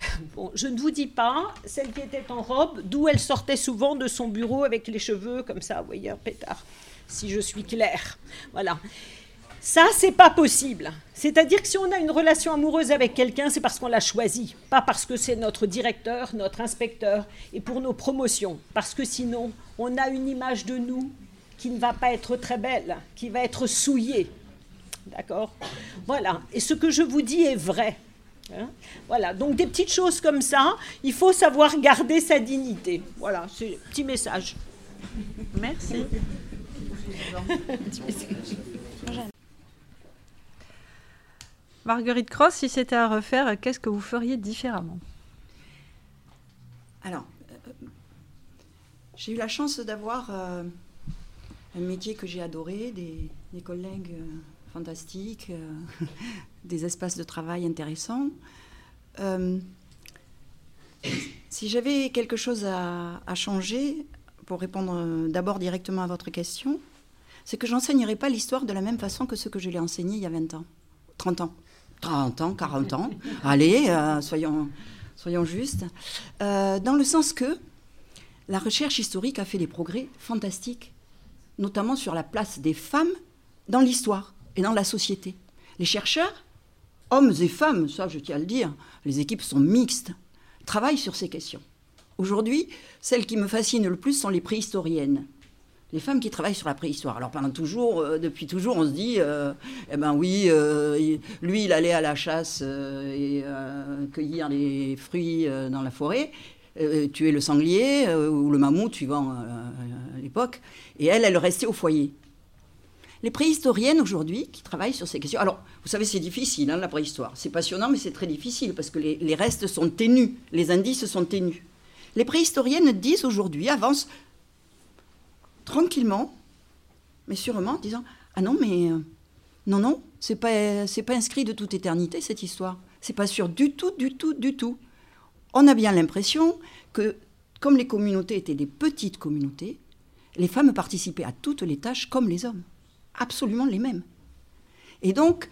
Bon, je ne vous dis pas, celle qui était en robe, d'où elle sortait souvent de son bureau avec les cheveux comme ça, vous voyez, un pétard, si je suis claire. Voilà. Ça, c'est pas possible. C'est-à-dire que si on a une relation amoureuse avec quelqu'un, c'est parce qu'on l'a choisi, pas parce que c'est notre directeur, notre inspecteur, et pour nos promotions. Parce que sinon, on a une image de nous qui ne va pas être très belle, qui va être souillée. D'accord? Voilà. Et ce que je vous dis est vrai. Hein voilà. Donc des petites choses comme ça, il faut savoir garder sa dignité. Voilà, c'est un petit message. Merci. Marguerite Cross, si c'était à refaire, qu'est-ce que vous feriez différemment? Alors, euh, j'ai eu la chance d'avoir euh, un métier que j'ai adoré, des, collègues euh, fantastiques, ce des espaces de travail intéressants. Si j'avais quelque chose à, à changer, pour répondre euh, d'abord directement à votre question, c'est que j'enseignerai pas l'histoire de la même façon que ce que je l'ai enseigné il y a 20 ans, 30 ans, 30 ans, 40 ans. Allez, euh, soyons, soyons justes. Euh, dans le sens que la recherche historique a fait des progrès fantastiques, notamment sur la place des femmes dans l'histoire et dans la société. Les chercheurs, hommes et femmes, ça je tiens à le dire, les équipes sont mixtes, travaillent sur ces questions. Aujourd'hui, celles qui me fascinent le plus sont les préhistoriennes. Les femmes qui travaillent sur la préhistoire. Alors pendant toujours, euh, depuis toujours, on se dit, euh, eh ben oui, euh, lui, il allait à la chasse et cueillir les fruits dans la forêt, tuer le sanglier ou le mammouth, suivant l'époque. Et elle, elle restait au foyer. Les préhistoriennes aujourd'hui qui travaillent sur ces questions. Alors, vous savez, c'est difficile, hein, la préhistoire. C'est passionnant, mais c'est très difficile parce que les, restes sont ténus, les indices sont ténus. Les préhistoriennes disent aujourd'hui, avancent tranquillement, mais sûrement, en disant Ah non, mais euh, non, non, c'est pas, c'est pas inscrit de toute éternité cette histoire. C'est pas sûr du tout, du tout, du tout. On a bien l'impression que, comme les communautés étaient des petites communautés, les femmes participaient à toutes les tâches comme les hommes, absolument les mêmes. Et donc,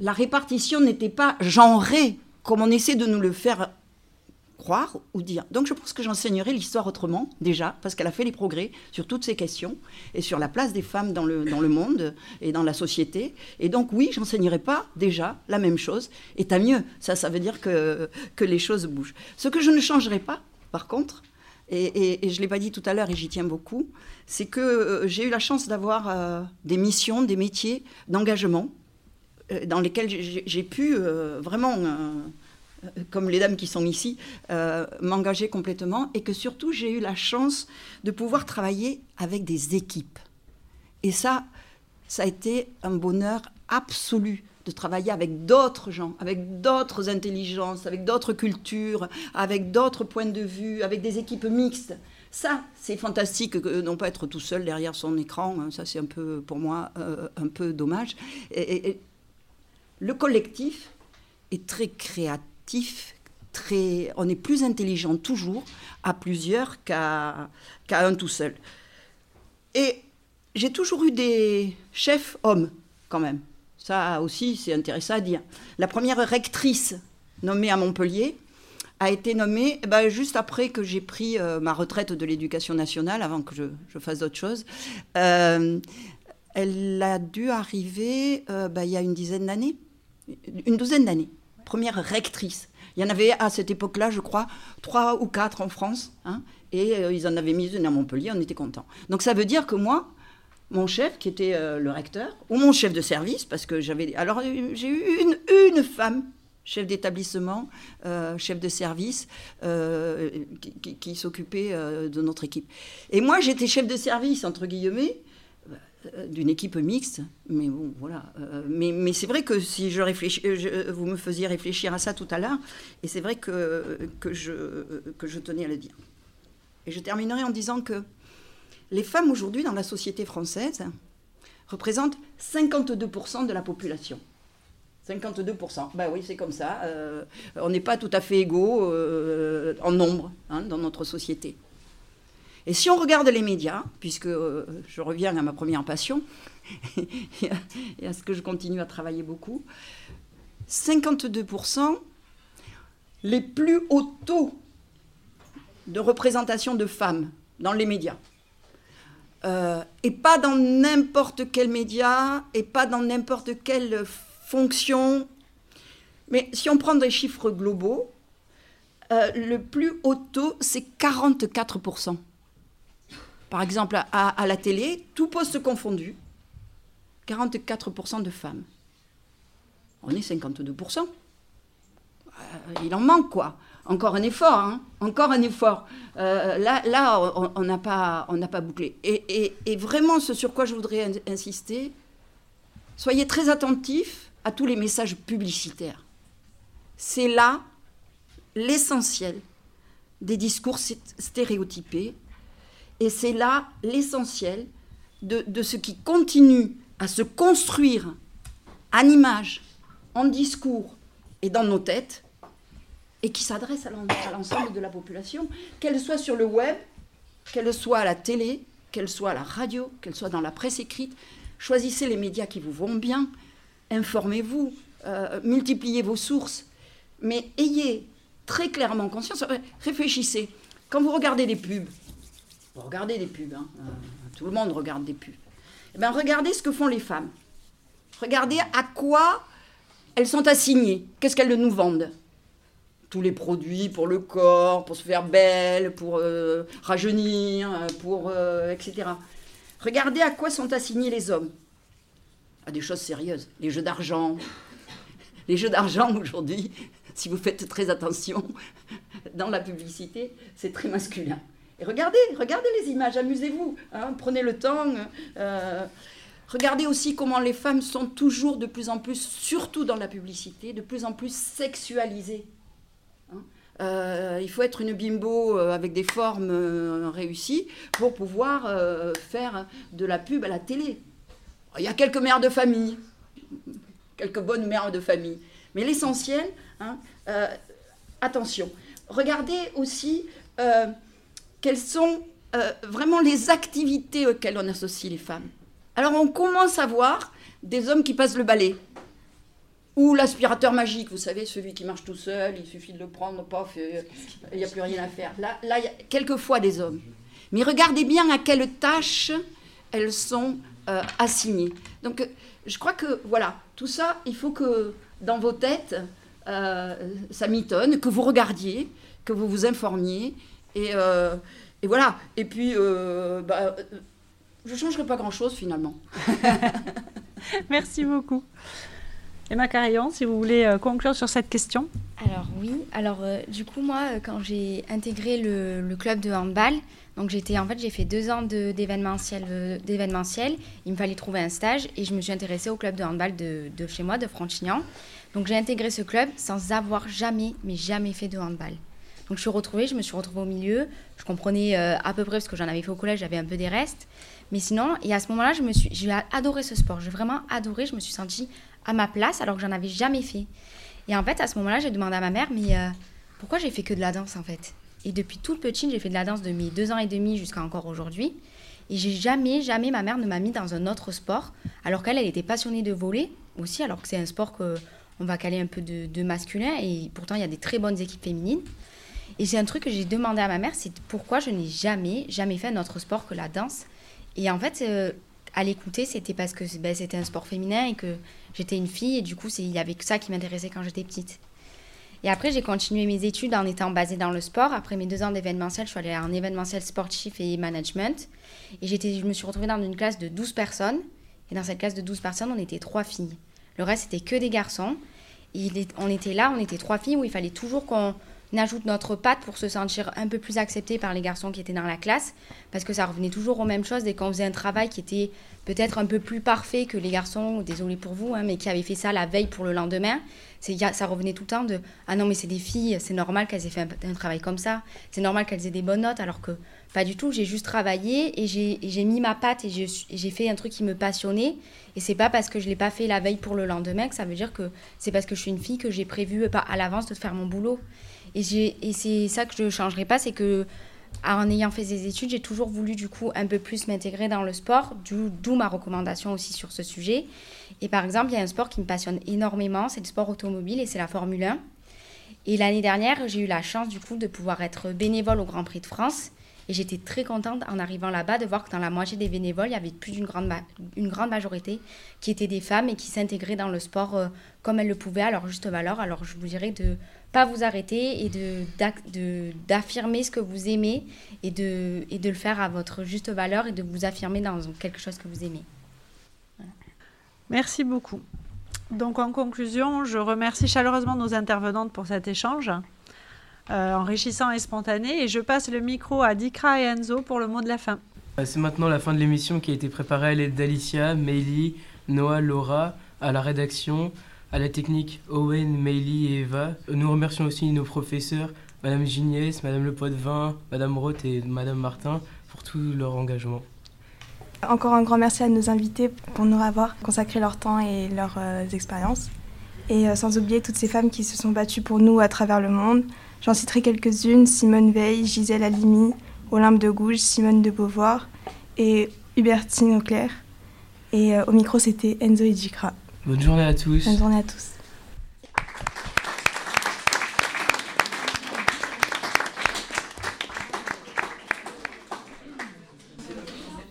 la répartition n'était pas genrée comme on essaie de nous le faire croire ou dire. Donc je pense que j'enseignerai l'histoire autrement, déjà, parce qu'elle a fait les progrès sur toutes ces questions et sur la place des femmes dans le, dans le monde et dans la société. Et donc oui, j'enseignerai pas déjà la même chose. Et tant mieux, ça, ça veut dire que, que les choses bougent. Ce que je ne changerai pas, par contre, et, je ne l'ai pas dit tout à l'heure et j'y tiens beaucoup, c'est que euh, j'ai eu la chance d'avoir euh, des missions, des métiers d'engagement euh, dans lesquels j'ai pu vraiment, comme les dames qui sont ici, m'engager complètement et que surtout j'ai eu la chance de pouvoir travailler avec des équipes. Et ça, ça a été un bonheur absolu de travailler avec d'autres gens, avec d'autres intelligences, avec d'autres cultures, avec d'autres points de vue, avec des équipes mixtes. Ça, c'est fantastique que de non pas être tout seul derrière son écran. hein. Ça, c'est un peu, pour moi, euh, un peu dommage. Et- le collectif est très créatif, très, on est plus intelligent toujours à plusieurs qu'à un tout seul. Et j'ai toujours eu des chefs hommes, quand même. Ça aussi, c'est intéressant à dire. La première rectrice nommée à Montpellier a été nommée eh ben, juste après que j'ai pris euh, ma retraite de l'éducation nationale, avant que je, fasse d'autres choses. Euh, elle a dû arriver euh, ben, il y a une dizaine d'années, une douzaine d'années. Première rectrice. Il y en avait à cette époque-là, je crois, trois ou quatre en France. hein, et ils en avaient mis une à Montpellier, on était contents. Donc ça veut dire que moi, mon chef, qui était euh, le recteur, ou mon chef de service, parce que j'avais. Alors j'ai eu une, une femme, chef d'établissement, euh, chef de service, euh, qui, s'occupait de notre équipe. Et moi, j'étais chef de service, entre guillemets, d'une équipe mixte, mais bon, voilà. Mais mais c'est vrai que si je réfléchis, vous me faisiez réfléchir à ça tout à l'heure, et c'est vrai que, que, je, que je tenais à le dire. Et je terminerai en disant que les femmes aujourd'hui dans la société française représentent 52% de la population. 52%. Ben oui, c'est comme ça. Euh, on n'est pas tout à fait égaux euh, en nombre hein, dans notre société. Et si on regarde les médias, puisque euh, je reviens à ma première passion et à ce que je continue à travailler beaucoup, 52%, les plus hauts taux de représentation de femmes dans les médias. Euh, et pas dans n'importe quel média, et pas dans n'importe quelle fonction. Mais si on prend des chiffres globaux, euh, le plus haut taux, c'est 44%. Par exemple, à, la télé, tout poste confondu, 44% de femmes. On est 52%. Euh, il en manque, quoi. Encore un effort, hein. encore un effort. Euh, là, là, on- n'a pas, on n'a pas bouclé. Et, vraiment, ce sur quoi je voudrais in- insister, soyez très attentifs à tous les messages publicitaires. C'est là l'essentiel des discours sté- stéréotypés, et c'est là l'essentiel de, de ce qui continue à se construire en images, en discours et dans nos têtes et qui s'adresse à l'ensemble de la population, qu'elle soit sur le web, qu'elle soit à la télé, qu'elle soit à la radio, qu'elle soit dans la presse écrite. Choisissez les médias qui vous vont bien, informez-vous, euh, multipliez vos sources, mais ayez très clairement conscience, réfléchissez. Quand vous regardez des pubs, vous regardez des pubs, hein, euh, tout le monde regarde des pubs, eh bien, regardez ce que font les femmes. Regardez à quoi elles sont assignées, qu'est-ce qu'elles nous vendent tous les produits pour le corps, pour se faire belle, pour euh, rajeunir, pour euh, etc. Regardez à quoi sont assignés les hommes. À des choses sérieuses, les jeux d'argent. Les jeux d'argent aujourd'hui, si vous faites très attention dans la publicité, c'est très masculin. Et regardez, regardez les images, amusez-vous, hein, prenez le temps. Euh, regardez aussi comment les femmes sont toujours de plus en plus, surtout dans la publicité, de plus en plus sexualisées. Euh, il faut être une bimbo euh, avec des formes euh, réussies pour pouvoir faire de la pub à la télé. Il y a quelques mères de famille, quelques bonnes mères de famille. Mais l'essentiel, hein, attention, regardez aussi quelles sont vraiment les activités auxquelles on associe les femmes. Alors on commence à voir des hommes qui passent le balai. Ou l'aspirateur magique, vous savez, celui qui marche tout seul, il suffit de le prendre, paf, il n'y a plus rien à faire. Là, là, il y a quelquefois des hommes. Mais regardez bien à quelles tâches elles sont euh, assignées. Donc, je crois que, voilà, tout ça, il faut que dans vos têtes, euh, ça m'étonne, que vous regardiez, que vous vous informiez. Et, euh, et voilà. Et puis, bah, je ne changerai pas grand-chose finalement. Merci beaucoup. Emma Carillon, si vous voulez euh, conclure sur cette question. Alors oui, alors euh, du coup moi euh, quand j'ai intégré le, club de handball, donc j'étais en fait j'ai fait deux ans d'événementiel, il me fallait trouver un stage et je me suis intéressée au club de handball de, chez moi, de Franchignan. Donc j'ai intégré ce club sans avoir jamais, mais jamais fait de handball. Donc je suis retrouvée, je me suis retrouvée au milieu, je comprenais à peu près parce que j'en avais fait au collège, j'avais un peu des restes. Mais sinon, et à ce moment-là, je me suis, j'ai adoré ce sport. J'ai vraiment adoré. Je me suis sentie à ma place alors que j'en avais jamais fait. Et en fait, à ce moment-là, j'ai demandé à ma mère, mais euh, pourquoi j'ai fait que de la danse en fait? Et depuis toute petite, j'ai fait de la danse de mes deux ans et demi jusqu'à encore aujourd'hui. Et j'ai jamais, jamais, ma mère ne m'a mis dans un autre sport, alors qu'elle, elle était passionnée de voler aussi, alors que c'est un sport que on va caler un peu de, masculin, et pourtant il y a des très bonnes équipes féminines. Et c'est un truc que j'ai demandé à ma mère, c'est pourquoi je n'ai jamais, jamais fait un autre sport que la danse. Et en fait, euh, à l'écouter, c'était parce que ben, c'était un sport féminin et que j'étais une fille et du coup, il y avait que ça qui m'intéressait quand j'étais petite. Et après, j'ai continué mes études en étant basée dans le sport. Après mes deux ans d'événementiel, je suis allée en événementiel sportif et management. Et je me suis retrouvée dans une classe de 12 personnes. Et dans cette classe de 12 personnes, on était trois filles. Le reste, c'était que des garçons. Et on était là, on était trois filles où il fallait toujours qu'on ajoute notre patte pour se sentir un peu plus accepté par les garçons qui étaient dans la classe, parce que ça revenait toujours aux mêmes choses dès qu'on faisait un travail qui était peut-être un peu plus parfait que les garçons, désolé pour vous, hein, mais qui avaient fait ça la veille pour le lendemain. Ça revenait tout le temps de Ah non, mais c'est des filles, c'est normal qu'elles aient fait un, travail comme ça, c'est normal qu'elles aient des bonnes notes, alors que pas du tout. J'ai juste travaillé et j'ai mis ma patte et j'ai fait un truc qui me passionnait. Et c'est pas parce que je l'ai pas fait la veille pour le lendemain que ça veut dire que c'est parce que je suis une fille que j'ai prévu à l'avance de faire mon boulot. Et, c'est ça que je ne changerai pas, c'est que en ayant fait des études, j'ai toujours voulu du coup un peu plus m'intégrer dans le sport, d'où ma recommandation aussi sur ce sujet. Et par exemple, il y a un sport qui me passionne énormément, c'est le sport automobile et c'est la Formule 1. Et l'année dernière, j'ai eu la chance du coup de pouvoir être bénévole au Grand Prix de France. Et j'étais très contente en arrivant là-bas de voir que dans la moitié des bénévoles, il y avait plus d'une grande, une grande majorité qui étaient des femmes et qui s'intégraient dans le sport euh, comme elles le pouvaient à leur juste valeur. Alors je vous dirais de pas vous arrêter et de, d'affirmer ce que vous aimez et de, et de le faire à votre juste valeur et de vous affirmer dans quelque chose que vous aimez. Merci beaucoup. Donc en conclusion, je remercie chaleureusement nos intervenantes pour cet échange. Euh, enrichissant et spontané. Et je passe le micro à Dikra et Enzo pour le mot de la fin. Euh, c'est maintenant la fin de l'émission qui a été préparée à l'aide d'Alicia, Meili, Noah, Laura, à la rédaction, à la technique Owen, Meili et Eva. Nous remercions aussi nos professeurs, Madame Gignès, Madame Le Poitvin, Madame Roth et Madame Martin pour tout leur engagement. Encore un grand merci à nos invités pour nous avoir consacré leur temps et leurs euh, expériences. et euh, sans oublier toutes ces femmes qui se sont battues pour nous à travers le monde. J'en citerai quelques-unes, Simone Veil, Gisèle Halimi, Olympe de Gouges, Simone de Beauvoir et Hubertine Auclair. Et euh, au micro, c'était Enzo Ejikra. Bonne journée à tous. Bonne journée à tous.